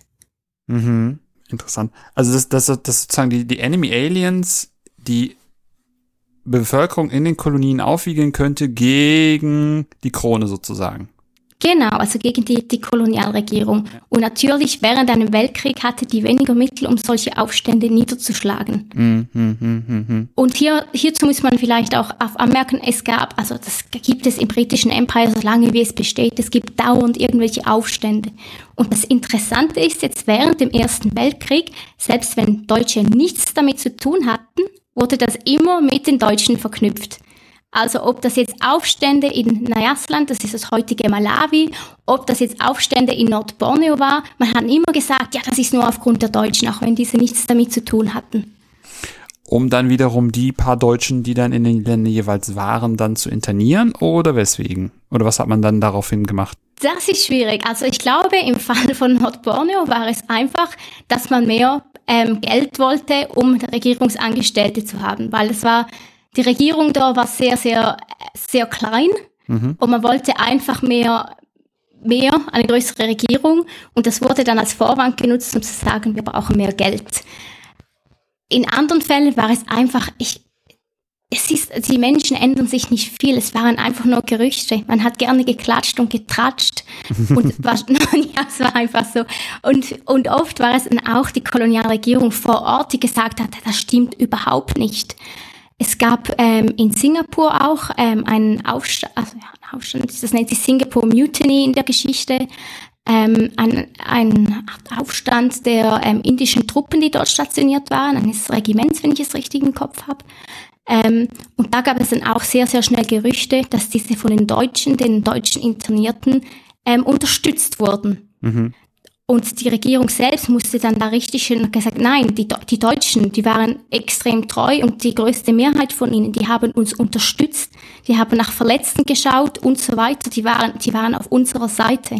Mhm. Interessant. Also das, das, das sozusagen die, die Enemy Aliens, die Bevölkerung in den Kolonien aufwiegeln könnte gegen die Krone sozusagen. Genau, also gegen die, die Kolonialregierung. Und natürlich während einem Weltkrieg hatte die weniger Mittel, um solche Aufstände niederzuschlagen. Mm, mm, mm, Und hier, hierzu muss man vielleicht auch anmerken, es gab, also das gibt es im britischen Empire so lange wie es besteht, es gibt dauernd irgendwelche Aufstände. Und das Interessante ist jetzt während dem Ersten Weltkrieg, selbst wenn Deutsche nichts damit zu tun hatten, wurde das immer mit den Deutschen verknüpft. Also ob das jetzt Aufstände in Nayasland, das ist das heutige Malawi, ob das jetzt Aufstände in Nordborneo war, man hat immer gesagt, ja, das ist nur aufgrund der Deutschen, auch wenn diese nichts damit zu tun hatten. Um dann wiederum die paar Deutschen, die dann in den Ländern jeweils waren, dann zu internieren oder weswegen? Oder was hat man dann daraufhin gemacht? Das ist schwierig. Also ich glaube, im Fall von Nordborneo war es einfach, dass man mehr ähm, Geld wollte, um Regierungsangestellte zu haben, weil es war, die Regierung da war sehr, sehr, sehr klein mhm. und man wollte einfach mehr, mehr, eine größere Regierung und das wurde dann als Vorwand genutzt, um zu sagen, wir brauchen mehr Geld. In anderen Fällen war es einfach, ich, es ist, die Menschen ändern sich nicht viel. Es waren einfach nur Gerüchte. Man hat gerne geklatscht und getratscht. Und war, ja, es war einfach so. Und, und oft war es dann auch die Kolonialregierung vor Ort, die gesagt hat, das stimmt überhaupt nicht. Es gab ähm, in Singapur auch ähm, einen Aufstand, also ja, einen Aufstand, das nennt sich Singapore Mutiny in der Geschichte, ähm, ein, ein Aufstand der ähm, indischen Truppen, die dort stationiert waren, eines Regiments, wenn ich es richtig im Kopf habe. Ähm, und da gab es dann auch sehr, sehr schnell Gerüchte, dass diese von den Deutschen, den deutschen Internierten, ähm, unterstützt wurden. Mhm. Und die Regierung selbst musste dann da richtig schön gesagt, nein, die, die Deutschen, die waren extrem treu und die größte Mehrheit von ihnen, die haben uns unterstützt, die haben nach Verletzten geschaut und so weiter, die waren, die waren auf unserer Seite.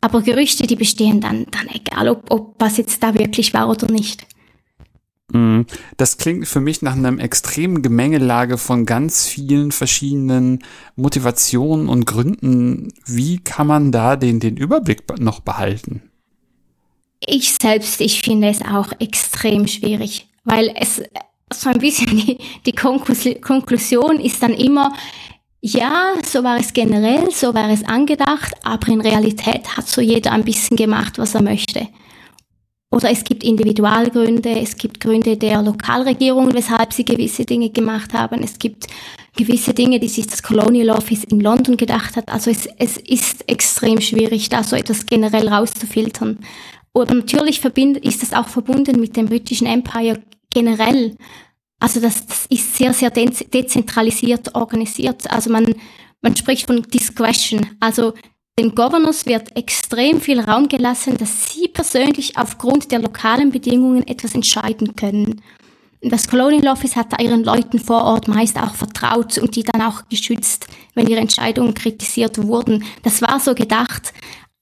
Aber Gerüchte, die bestehen dann, dann egal, ob, ob was jetzt da wirklich war oder nicht. Mhm. Das klingt für mich nach einer extremen Gemengelage von ganz vielen verschiedenen Motivationen und Gründen. Wie kann man da den, den Überblick noch behalten? Ich selbst, ich finde es auch extrem schwierig, weil es so ein bisschen die, die Konklusion ist dann immer, ja, so war es generell, so war es angedacht, aber in Realität hat so jeder ein bisschen gemacht, was er möchte. Oder es gibt Individualgründe, es gibt Gründe der Lokalregierung, weshalb sie gewisse Dinge gemacht haben. Es gibt gewisse Dinge, die sich das Colonial Office in London gedacht hat. Also es, es ist extrem schwierig, da so etwas generell rauszufiltern. Und natürlich ist das auch verbunden mit dem britischen Empire generell. Also das, das ist sehr, sehr dezentralisiert organisiert. Also man, man spricht von Discretion. Also den Governors wird extrem viel Raum gelassen, dass sie persönlich aufgrund der lokalen Bedingungen etwas entscheiden können. Das Colonial Office hat ihren Leuten vor Ort meist auch vertraut und die dann auch geschützt, wenn ihre Entscheidungen kritisiert wurden. Das war so gedacht,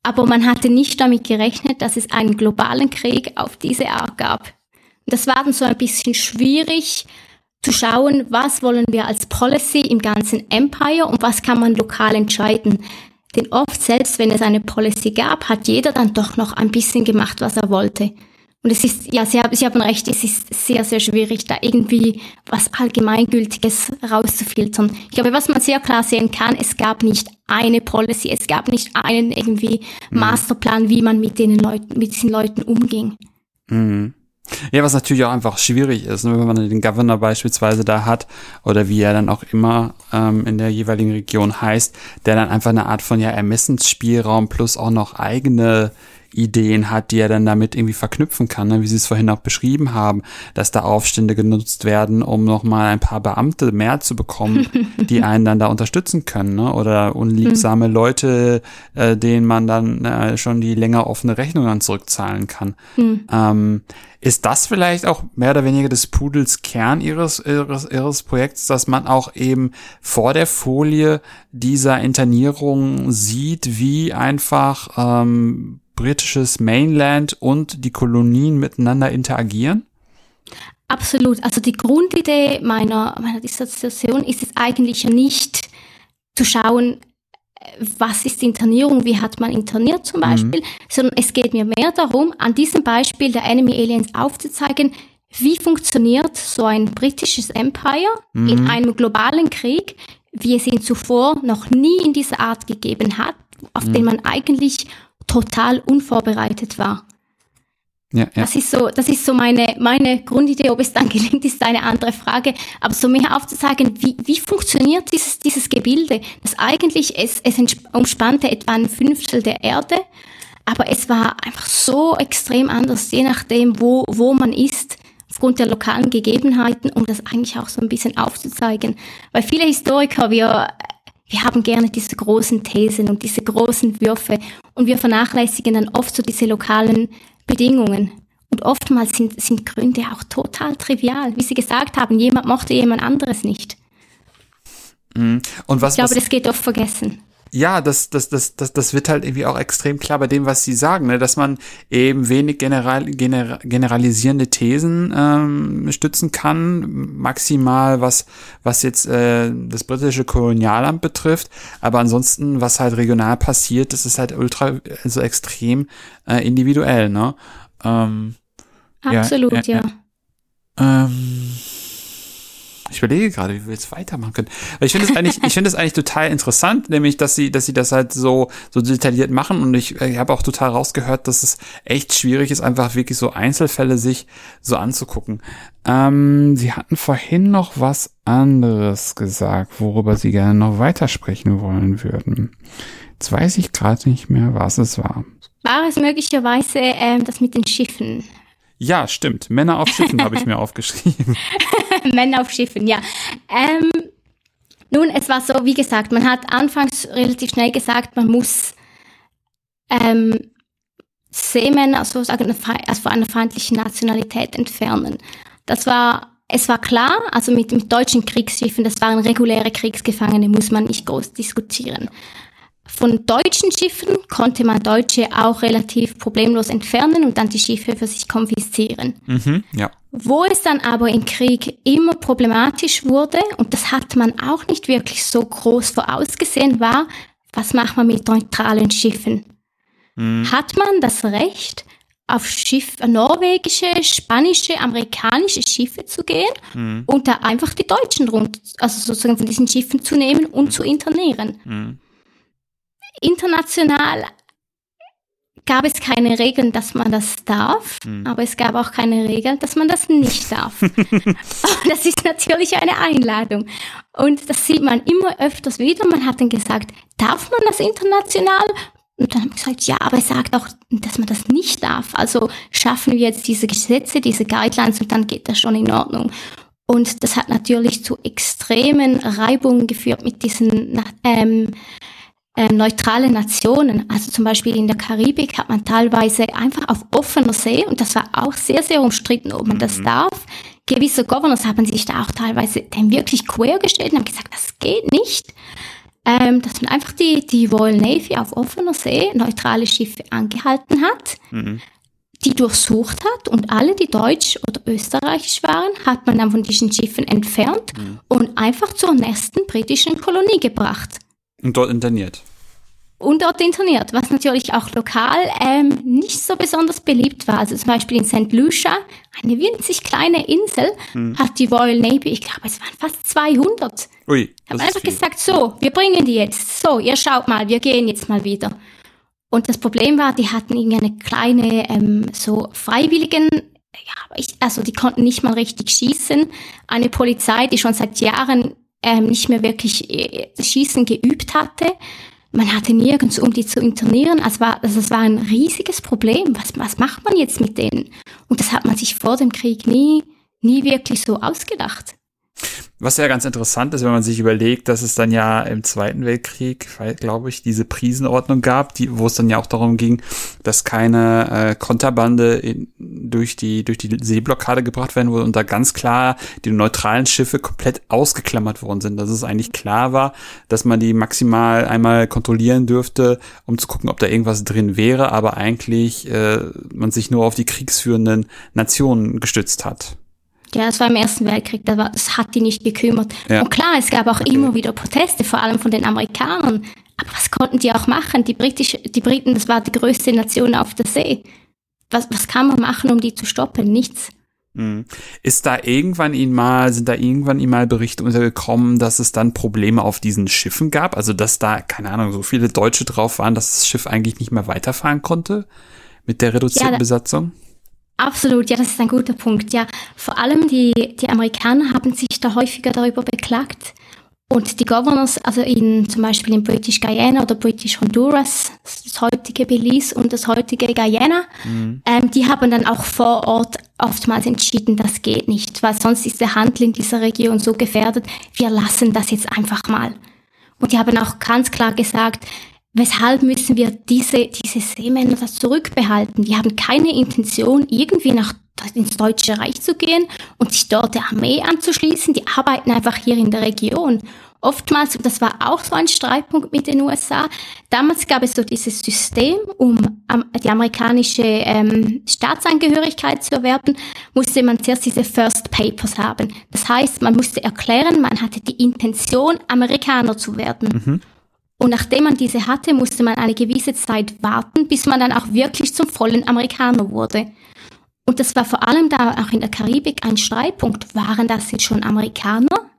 aber man hatte nicht damit gerechnet, dass es einen globalen Krieg auf diese Art gab. Das war dann so ein bisschen schwierig zu schauen, was wollen wir als Policy im ganzen Empire und was kann man lokal entscheiden. Denn oft, selbst wenn es eine Policy gab, hat jeder dann doch noch ein bisschen gemacht, was er wollte. Und es ist, ja, Sie haben, Sie haben recht, es ist sehr, sehr schwierig, da irgendwie was Allgemeingültiges rauszufiltern. Ich glaube, was man sehr klar sehen kann, es gab nicht eine Policy, es gab nicht einen irgendwie mhm. Masterplan, wie man mit den Leuten, mit diesen Leuten umging. Mhm. Ja, was natürlich auch einfach schwierig ist, ne, wenn man den Governor beispielsweise da hat oder wie er dann auch immer ähm, in der jeweiligen Region heißt, der dann einfach eine Art von ja Ermessensspielraum plus auch noch eigene Ideen hat, die er dann damit irgendwie verknüpfen kann, ne? wie Sie es vorhin auch beschrieben haben, dass da Aufstände genutzt werden, um nochmal ein paar Beamte mehr zu bekommen, die einen dann da unterstützen können, ne? oder unliebsame hm. Leute, äh, denen man dann äh, schon die länger offene Rechnung dann zurückzahlen kann. Hm. Ähm, ist das vielleicht auch mehr oder weniger des Pudels Kern ihres, ihres, ihres Projekts, dass man auch eben vor der Folie dieser Internierung sieht, wie einfach ähm, britisches Mainland und die Kolonien miteinander interagieren? Absolut. Also die Grundidee meiner, meiner Dissertation ist es eigentlich nicht zu schauen, was ist Internierung, wie hat man interniert zum Beispiel, mhm. sondern es geht mir mehr darum, an diesem Beispiel der Enemy Aliens aufzuzeigen, wie funktioniert so ein britisches Empire mhm. in einem globalen Krieg, wie es ihn zuvor noch nie in dieser Art gegeben hat, auf mhm. den man eigentlich total unvorbereitet war. Ja, ja. Das ist so, das ist so meine, meine Grundidee. Ob es dann gelingt, ist eine andere Frage. Aber so mehr aufzuzeigen, wie, wie funktioniert dieses, dieses Gebilde? Das eigentlich, es, es umspannte etwa ein Fünftel der Erde. Aber es war einfach so extrem anders, je nachdem, wo, wo man ist, aufgrund der lokalen Gegebenheiten, um das eigentlich auch so ein bisschen aufzuzeigen. Weil viele Historiker, wir wir haben gerne diese großen Thesen und diese großen Würfe und wir vernachlässigen dann oft so diese lokalen Bedingungen. Und oftmals sind, sind Gründe auch total trivial. Wie Sie gesagt haben, jemand mochte jemand anderes nicht. Mhm. Und was, ich glaube, was, das geht oft vergessen ja, das, das, das, das, das wird halt irgendwie auch extrem klar bei dem, was sie sagen, ne? dass man eben wenig general, gener, generalisierende Thesen ähm, stützen kann, maximal was, was jetzt äh, das britische Kolonialamt betrifft, aber ansonsten, was halt regional passiert, das ist halt ultra, also extrem äh, individuell, ne? Ähm, Absolut, ja. ja. ja. Ähm, ich überlege gerade, wie wir jetzt weitermachen können. Weil ich finde es eigentlich, ich finde es eigentlich total interessant, nämlich, dass sie, dass sie das halt so, so detailliert machen und ich, ich habe auch total rausgehört, dass es echt schwierig ist, einfach wirklich so Einzelfälle sich so anzugucken. Ähm, sie hatten vorhin noch was anderes gesagt, worüber sie gerne noch weitersprechen wollen würden. Jetzt weiß ich gerade nicht mehr, was es war. War es möglicherweise ähm, das mit den Schiffen? Ja, stimmt. Männer auf Schiffen habe ich mir aufgeschrieben. Männer auf Schiffen, ja. Ähm, nun, es war so, wie gesagt, man hat anfangs relativ schnell gesagt, man muss ähm, Seemänner sozusagen also von einer feindlichen Nationalität entfernen. Das war, es war klar, also mit, mit deutschen Kriegsschiffen, das waren reguläre Kriegsgefangene, muss man nicht groß diskutieren. Von deutschen Schiffen konnte man Deutsche auch relativ problemlos entfernen und dann die Schiffe für sich konfiszieren. Mhm, ja. Wo es dann aber im Krieg immer problematisch wurde, und das hat man auch nicht wirklich so groß vorausgesehen, war, was macht man mit neutralen Schiffen? Mhm. Hat man das Recht, auf Schiff, norwegische, spanische, amerikanische Schiffe zu gehen mhm. und da einfach die Deutschen rund, also sozusagen von diesen Schiffen zu nehmen und mhm. zu internieren? International gab es keine Regeln, dass man das darf, mhm. aber es gab auch keine Regeln, dass man das nicht darf. das ist natürlich eine Einladung. Und das sieht man immer öfters wieder. Man hat dann gesagt, darf man das international? Und dann haben wir gesagt, ja, aber es sagt auch, dass man das nicht darf. Also schaffen wir jetzt diese Gesetze, diese Guidelines und dann geht das schon in Ordnung. Und das hat natürlich zu extremen Reibungen geführt mit diesen ähm, äh, neutrale Nationen. Also zum Beispiel in der Karibik hat man teilweise einfach auf offener See, und das war auch sehr, sehr umstritten, ob man das mhm. darf. Gewisse Governors haben sich da auch teilweise dem wirklich quer gestellt und haben gesagt, das geht nicht. Ähm, dass man einfach die, die Royal Navy auf offener See neutrale Schiffe angehalten hat, mhm. die durchsucht hat und alle, die deutsch oder österreichisch waren, hat man dann von diesen Schiffen entfernt mhm. und einfach zur nächsten britischen Kolonie gebracht. Und dort interniert. Und dort interniert, was natürlich auch lokal ähm, nicht so besonders beliebt war. Also zum Beispiel in St. Lucia, eine winzig kleine Insel, hm. hat die Royal Navy, ich glaube, es waren fast 200. Ui. Haben einfach viel. gesagt, so, wir bringen die jetzt. So, ihr schaut mal, wir gehen jetzt mal wieder. Und das Problem war, die hatten irgendeine kleine, ähm, so Freiwilligen, ja, ich, also die konnten nicht mal richtig schießen. Eine Polizei, die schon seit Jahren ähm, nicht mehr wirklich äh, Schießen geübt hatte. Man hatte nirgends, um die zu internieren. Also, war, also es war ein riesiges Problem. Was, was macht man jetzt mit denen? Und das hat man sich vor dem Krieg nie, nie wirklich so ausgedacht. Was ja ganz interessant ist, wenn man sich überlegt, dass es dann ja im Zweiten Weltkrieg, glaube ich, diese Prisenordnung gab, die, wo es dann ja auch darum ging, dass keine äh, Konterbande in, durch die durch die Seeblockade gebracht werden wurde und da ganz klar die neutralen Schiffe komplett ausgeklammert worden sind. Dass es eigentlich klar war, dass man die maximal einmal kontrollieren dürfte, um zu gucken, ob da irgendwas drin wäre, aber eigentlich äh, man sich nur auf die kriegsführenden Nationen gestützt hat. Ja, es war im Ersten Weltkrieg, das hat die nicht gekümmert. Ja. Und klar, es gab auch okay. immer wieder Proteste, vor allem von den Amerikanern. Aber was konnten die auch machen? Die, Britisch, die Briten, das war die größte Nation auf der See. Was, was kann man machen, um die zu stoppen? Nichts. Hm. Ist da irgendwann Ihnen mal, sind da irgendwann Ihnen mal Berichte untergekommen, dass es dann Probleme auf diesen Schiffen gab? Also, dass da, keine Ahnung, so viele Deutsche drauf waren, dass das Schiff eigentlich nicht mehr weiterfahren konnte? Mit der reduzierten ja, Besatzung? Absolut, ja, das ist ein guter Punkt. Ja, vor allem die, die Amerikaner haben sich da häufiger darüber beklagt. Und die Governors, also in, zum Beispiel in British Guyana oder British Honduras, das heutige Belize und das heutige Guyana, mhm. ähm, die haben dann auch vor Ort oftmals entschieden, das geht nicht, weil sonst ist der Handel in dieser Region so gefährdet, wir lassen das jetzt einfach mal. Und die haben auch ganz klar gesagt, Weshalb müssen wir diese, diese Seemänner das zurückbehalten? Die haben keine Intention, irgendwie nach ins Deutsche Reich zu gehen und sich dort der Armee anzuschließen. Die arbeiten einfach hier in der Region. Oftmals, und das war auch so ein Streitpunkt mit den USA, damals gab es so dieses System, um die amerikanische ähm, Staatsangehörigkeit zu erwerben, musste man zuerst diese First Papers haben. Das heißt, man musste erklären, man hatte die Intention, Amerikaner zu werden. Mhm. Und nachdem man diese hatte, musste man eine gewisse Zeit warten, bis man dann auch wirklich zum vollen Amerikaner wurde. Und das war vor allem da auch in der Karibik ein Streitpunkt. Waren das jetzt schon Amerikaner?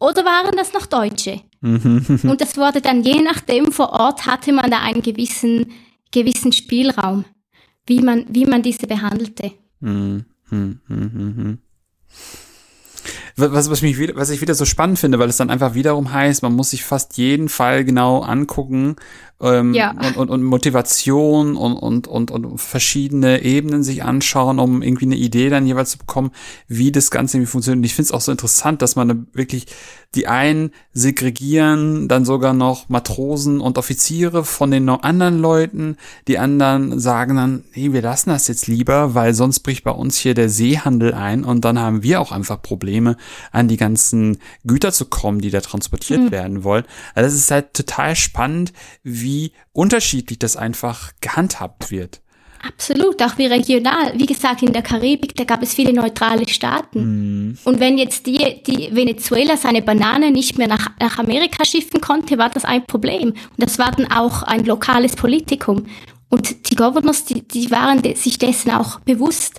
Oder waren das noch Deutsche? Und das wurde dann je nachdem vor Ort hatte man da einen gewissen, gewissen Spielraum, wie man, wie man diese behandelte. Was, was, mich was ich wieder so spannend finde, weil es dann einfach wiederum heißt, man muss sich fast jeden Fall genau angucken ähm, ja. und, und, und Motivation und, und, und, und verschiedene Ebenen sich anschauen, um irgendwie eine Idee dann jeweils zu bekommen, wie das Ganze irgendwie funktioniert. Und ich finde es auch so interessant, dass man wirklich die einen segregieren, dann sogar noch Matrosen und Offiziere von den anderen Leuten, die anderen sagen dann, nee, wir lassen das jetzt lieber, weil sonst bricht bei uns hier der Seehandel ein und dann haben wir auch einfach Probleme, an die ganzen Güter zu kommen, die da transportiert mhm. werden wollen. Also es ist halt total spannend, wie wie unterschiedlich das einfach gehandhabt wird. Absolut, auch wie regional. Wie gesagt, in der Karibik, da gab es viele neutrale Staaten. Mm. Und wenn jetzt die, die Venezuela seine Banane nicht mehr nach, nach Amerika schiffen konnte, war das ein Problem. Und das war dann auch ein lokales Politikum. Und die Governors, die, die waren sich dessen auch bewusst.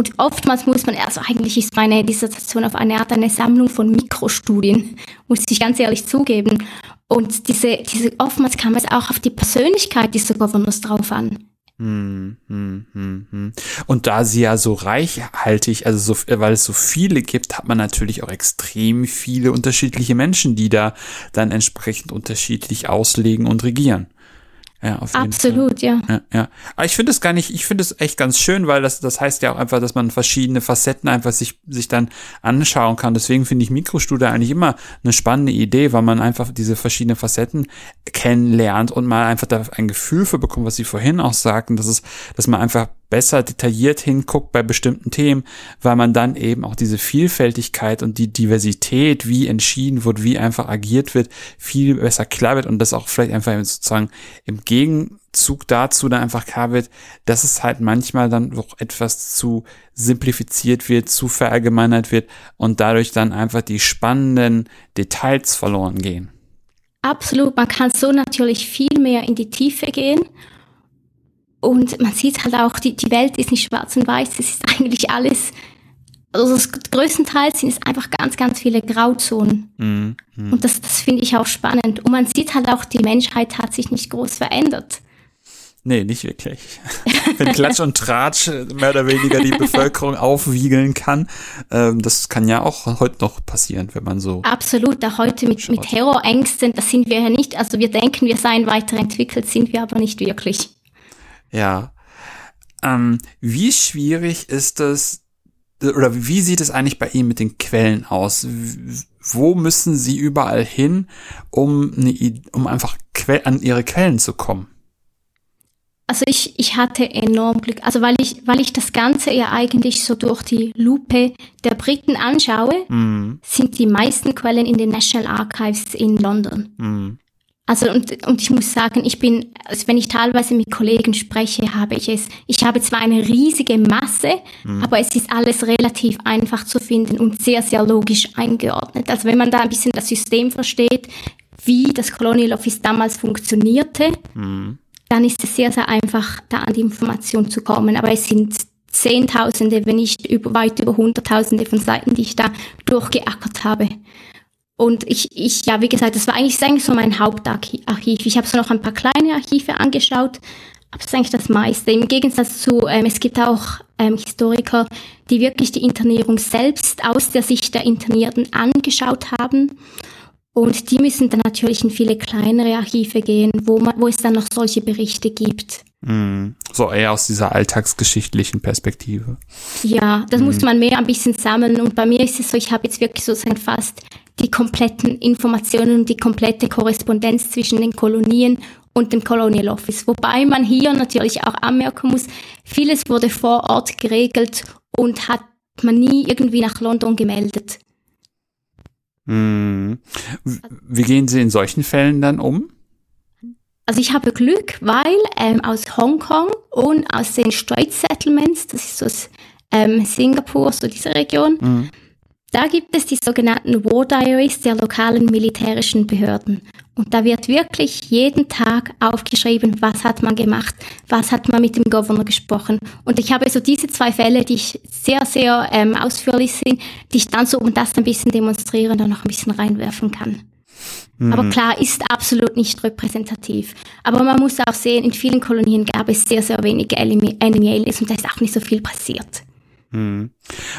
Und oftmals muss man, also eigentlich ist meine Dissertation auf eine Art eine Sammlung von Mikrostudien, muss ich ganz ehrlich zugeben. Und diese, diese, oftmals kam es auch auf die Persönlichkeit dieser Governors drauf an. Hm, hm, hm. Und da sie ja so reichhaltig, also so, weil es so viele gibt, hat man natürlich auch extrem viele unterschiedliche Menschen, die da dann entsprechend unterschiedlich auslegen und regieren. Ja, auf jeden Absolut, Fall. ja. ja. Ja, Aber ich finde es gar nicht, ich finde es echt ganz schön, weil das, das heißt ja auch einfach, dass man verschiedene Facetten einfach sich, sich dann anschauen kann. Deswegen finde ich Mikrostudio eigentlich immer eine spannende Idee, weil man einfach diese verschiedenen Facetten kennenlernt und mal einfach da ein Gefühl für bekommt, was Sie vorhin auch sagten, dass es, dass man einfach besser detailliert hinguckt bei bestimmten Themen, weil man dann eben auch diese Vielfältigkeit und die Diversität, wie entschieden wird, wie einfach agiert wird, viel besser klar wird und das auch vielleicht einfach sozusagen im Gegenzug dazu dann einfach klar wird, dass es halt manchmal dann doch etwas zu simplifiziert wird, zu verallgemeinert wird und dadurch dann einfach die spannenden Details verloren gehen. Absolut, man kann so natürlich viel mehr in die Tiefe gehen und man sieht halt auch, die, die Welt ist nicht schwarz und weiß, es ist eigentlich alles, also das größtenteils sind es einfach ganz, ganz viele Grauzonen. Mhm. Mhm. Und das, das finde ich auch spannend. Und man sieht halt auch, die Menschheit hat sich nicht groß verändert. Nee, nicht wirklich. Wenn Klatsch und Tratsch mehr oder weniger die Bevölkerung aufwiegeln kann, ähm, das kann ja auch heute noch passieren, wenn man so. Absolut, da heute mit, mit Terrorängsten, das sind wir ja nicht. Also wir denken, wir seien weiterentwickelt, sind wir aber nicht wirklich. Ja. Ähm, wie schwierig ist es, oder wie sieht es eigentlich bei Ihnen mit den Quellen aus? Wo müssen Sie überall hin, um, eine, um einfach an Ihre Quellen zu kommen? Also ich, ich hatte enorm Glück, also weil ich, weil ich das Ganze ja eigentlich so durch die Lupe der Briten anschaue, mm. sind die meisten Quellen in den National Archives in London. Mm. Also und, und ich muss sagen, ich bin, also wenn ich teilweise mit Kollegen spreche, habe ich es, ich habe zwar eine riesige Masse, mhm. aber es ist alles relativ einfach zu finden und sehr, sehr logisch eingeordnet. Also wenn man da ein bisschen das System versteht, wie das Colonial Office damals funktionierte, mhm. dann ist es sehr, sehr einfach, da an die Information zu kommen. Aber es sind Zehntausende, wenn nicht über, weit über Hunderttausende von Seiten, die ich da durchgeackert habe. Und ich, ich, ja, wie gesagt, das war eigentlich, eigentlich so mein Hauptarchiv. Ich habe so noch ein paar kleine Archive angeschaut, aber das ist eigentlich das meiste. Im Gegensatz zu, ähm, es gibt auch ähm, Historiker, die wirklich die Internierung selbst aus der Sicht der Internierten angeschaut haben. Und die müssen dann natürlich in viele kleinere Archive gehen, wo, man, wo es dann noch solche Berichte gibt. Mm, so eher aus dieser alltagsgeschichtlichen Perspektive. Ja, das mm. muss man mehr ein bisschen sammeln. Und bei mir ist es so, ich habe jetzt wirklich sozusagen fast die kompletten Informationen und die komplette Korrespondenz zwischen den Kolonien und dem Colonial Office. Wobei man hier natürlich auch anmerken muss, vieles wurde vor Ort geregelt und hat man nie irgendwie nach London gemeldet. Hm. Wie gehen Sie in solchen Fällen dann um? Also ich habe Glück, weil ähm, aus Hongkong und aus den Straits Settlements, das ist so aus ähm, Singapur, so diese Region, mhm. Da gibt es die sogenannten War Diaries der lokalen militärischen Behörden. Und da wird wirklich jeden Tag aufgeschrieben, was hat man gemacht, was hat man mit dem Governor gesprochen. Und ich habe so diese zwei Fälle, die ich sehr, sehr ähm, ausführlich sind, die ich dann so, um das ein bisschen demonstrieren, dann noch ein bisschen reinwerfen kann. Mhm. Aber klar, ist absolut nicht repräsentativ. Aber man muss auch sehen, in vielen Kolonien gab es sehr, sehr wenige Aliens und da ist auch nicht so viel passiert. Hm.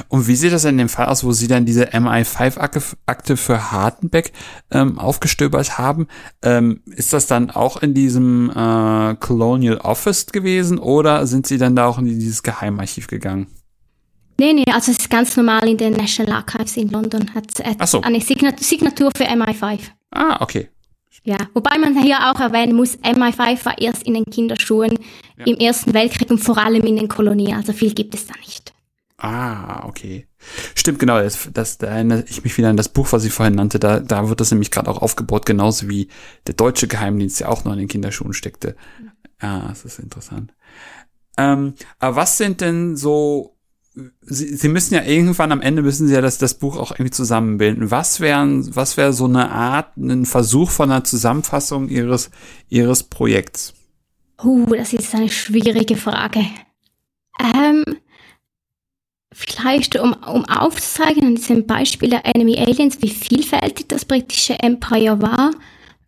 Und wie sieht das in dem Fall aus, wo Sie dann diese MI5-Akte für Hartenbeck ähm, aufgestöbert haben? Ähm, ist das dann auch in diesem äh, Colonial Office gewesen oder sind Sie dann da auch in dieses Geheimarchiv gegangen? Nee, nee, also es ist ganz normal in den National Archives in London. Hat, hat so. eine Signatur für MI5. Ah, okay. Ja, wobei man hier auch erwähnen muss, MI5 war erst in den Kinderschuhen ja. im Ersten Weltkrieg und vor allem in den Kolonien. Also viel gibt es da nicht. Ah, okay. Stimmt, genau. Das, das, da erinnere ich mich wieder an das Buch, was ich vorhin nannte. Da, da wird das nämlich gerade auch aufgebaut, genauso wie der deutsche Geheimdienst ja auch noch in den Kinderschuhen steckte. Ja, das ist interessant. Ähm, aber was sind denn so Sie, Sie müssen ja irgendwann am Ende müssen Sie ja das, das Buch auch irgendwie zusammenbilden. Was wären, was wäre so eine Art, ein Versuch von einer Zusammenfassung Ihres, Ihres Projekts? Uh, das ist eine schwierige Frage. Ähm, Vielleicht, um, um aufzuzeigen an diesem Beispiel der Enemy Aliens, wie vielfältig das britische Empire war,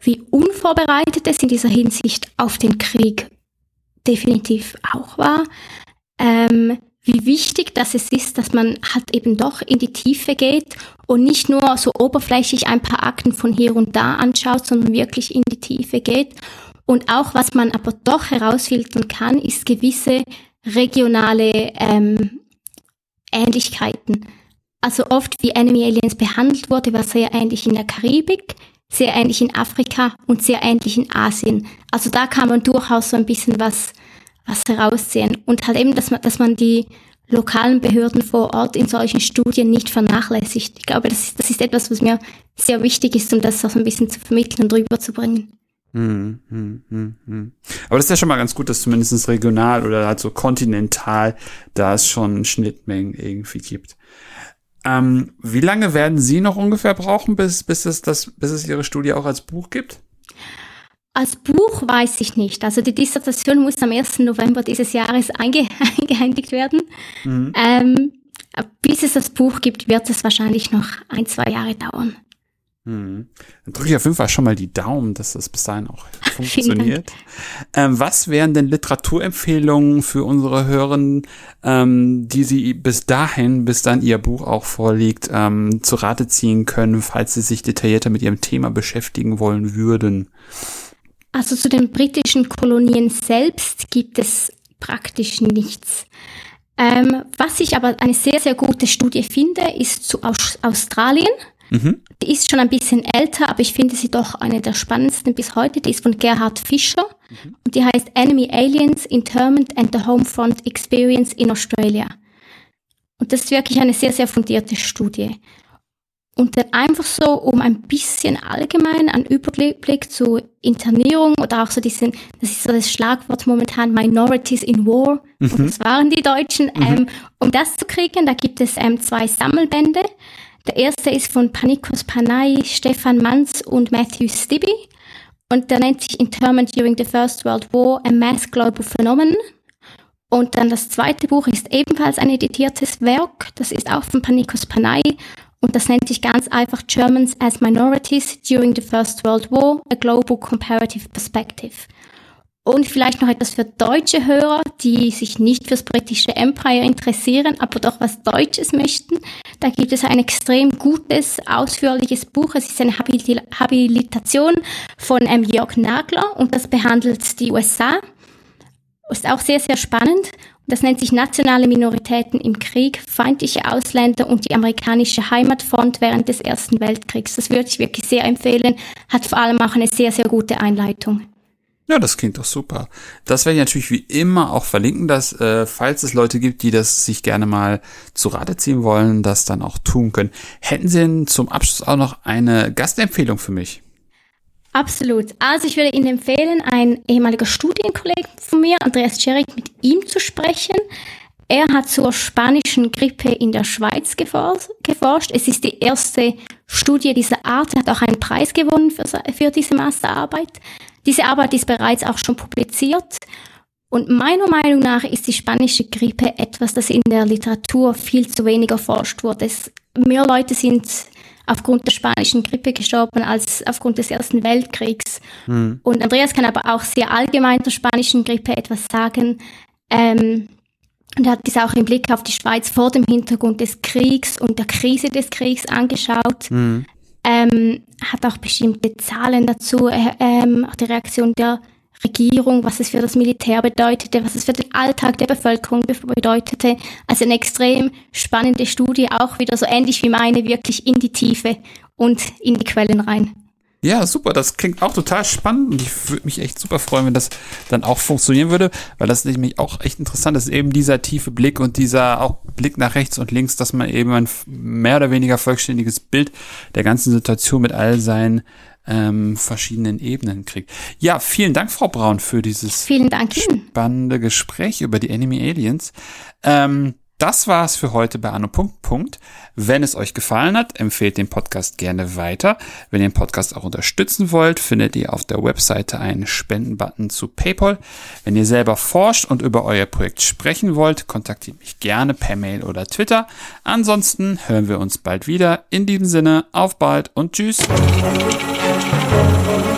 wie unvorbereitet es in dieser Hinsicht auf den Krieg definitiv auch war, ähm, wie wichtig das es ist, dass man halt eben doch in die Tiefe geht und nicht nur so oberflächlich ein paar Akten von hier und da anschaut, sondern wirklich in die Tiefe geht Und auch was man aber doch herausfiltern kann, ist gewisse regionale ähm, Ähnlichkeiten. Also oft wie Enemy Aliens behandelt wurde, war sehr ähnlich in der Karibik, sehr ähnlich in Afrika und sehr ähnlich in Asien. Also da kann man durchaus so ein bisschen was, was herausziehen. Und halt eben, dass man, dass man die lokalen Behörden vor Ort in solchen Studien nicht vernachlässigt. Ich glaube, das ist, das ist etwas, was mir sehr wichtig ist, um das auch so ein bisschen zu vermitteln und rüberzubringen. Hm, hm, hm, hm. Aber das ist ja schon mal ganz gut, dass zumindest regional oder halt so kontinental da es schon Schnittmengen irgendwie gibt. Ähm, wie lange werden Sie noch ungefähr brauchen, bis, bis, es das, bis es Ihre Studie auch als Buch gibt? Als Buch weiß ich nicht. Also die Dissertation muss am 1. November dieses Jahres einge eingehändigt werden. Mhm. Ähm, bis es das Buch gibt, wird es wahrscheinlich noch ein, zwei Jahre dauern. Hm. Dann drücke ich auf jeden Fall schon mal die Daumen, dass das bis dahin auch funktioniert. Ähm, was wären denn Literaturempfehlungen für unsere Hörerinnen, ähm, die Sie bis dahin, bis dann Ihr Buch auch vorliegt, ähm, zu Rate ziehen können, falls Sie sich detaillierter mit Ihrem Thema beschäftigen wollen würden? Also zu den britischen Kolonien selbst gibt es praktisch nichts. Ähm, was ich aber eine sehr, sehr gute Studie finde, ist zu Aus Australien. Mhm. Die ist schon ein bisschen älter, aber ich finde sie doch eine der spannendsten bis heute. Die ist von Gerhard Fischer mhm. und die heißt Enemy Aliens, Interment and the Homefront Experience in Australia. Und das ist wirklich eine sehr, sehr fundierte Studie. Und dann einfach so, um ein bisschen allgemein einen Überblick zu Internierung oder auch so diesen, das ist so das Schlagwort momentan, Minorities in War, mhm. das waren die Deutschen, mhm. ähm, um das zu kriegen, da gibt es ähm, zwei Sammelbände. Der erste ist von Panikos Panay, Stefan Manz und Matthew Stibby. Und der nennt sich Interment During the First World War, a Mass Global Phenomenon. Und dann das zweite Buch ist ebenfalls ein editiertes Werk. Das ist auch von Panikos Panay. Und das nennt sich ganz einfach Germans as Minorities During the First World War, a Global Comparative Perspective. Und vielleicht noch etwas für deutsche Hörer, die sich nicht fürs britische Empire interessieren, aber doch was Deutsches möchten. Da gibt es ein extrem gutes, ausführliches Buch. Es ist eine Habilitation von ähm, Jörg Nagler und das behandelt die USA. Ist auch sehr, sehr spannend. Das nennt sich Nationale Minoritäten im Krieg, feindliche Ausländer und die amerikanische Heimatfront während des Ersten Weltkriegs. Das würde ich wirklich sehr empfehlen. Hat vor allem auch eine sehr, sehr gute Einleitung. Ja, das klingt doch super. Das werde ich natürlich wie immer auch verlinken, dass äh, falls es Leute gibt, die das sich gerne mal zu Rate ziehen wollen, das dann auch tun können. Hätten Sie denn zum Abschluss auch noch eine Gastempfehlung für mich? Absolut. Also ich würde Ihnen empfehlen, ein ehemaliger Studienkollege von mir, Andreas Scherig, mit ihm zu sprechen. Er hat zur spanischen Grippe in der Schweiz geforscht. Es ist die erste Studie dieser Art. Er hat auch einen Preis gewonnen für, für diese Masterarbeit. Diese Arbeit ist bereits auch schon publiziert. Und meiner Meinung nach ist die spanische Grippe etwas, das in der Literatur viel zu wenig erforscht wurde. Es, mehr Leute sind aufgrund der spanischen Grippe gestorben als aufgrund des Ersten Weltkriegs. Mhm. Und Andreas kann aber auch sehr allgemein der spanischen Grippe etwas sagen. Ähm, und er hat dies auch im Blick auf die Schweiz vor dem Hintergrund des Kriegs und der Krise des Kriegs angeschaut. Mhm ähm, hat auch bestimmte Zahlen dazu, äh, ähm, auch die Reaktion der Regierung, was es für das Militär bedeutete, was es für den Alltag der Bevölkerung bedeutete. Also eine extrem spannende Studie, auch wieder so ähnlich wie meine, wirklich in die Tiefe und in die Quellen rein. Ja, super. Das klingt auch total spannend und ich würde mich echt super freuen, wenn das dann auch funktionieren würde, weil das nämlich auch echt interessant ist. Eben dieser tiefe Blick und dieser auch Blick nach rechts und links, dass man eben ein mehr oder weniger vollständiges Bild der ganzen Situation mit all seinen ähm, verschiedenen Ebenen kriegt. Ja, vielen Dank, Frau Braun, für dieses spannende Gespräch über die Enemy Aliens. Ähm, das war's für heute bei Anno. Punkt, Punkt. Wenn es euch gefallen hat, empfehlt den Podcast gerne weiter. Wenn ihr den Podcast auch unterstützen wollt, findet ihr auf der Webseite einen Spendenbutton zu PayPal. Wenn ihr selber forscht und über euer Projekt sprechen wollt, kontaktiert mich gerne per Mail oder Twitter. Ansonsten hören wir uns bald wieder. In diesem Sinne, auf bald und tschüss. Thank you.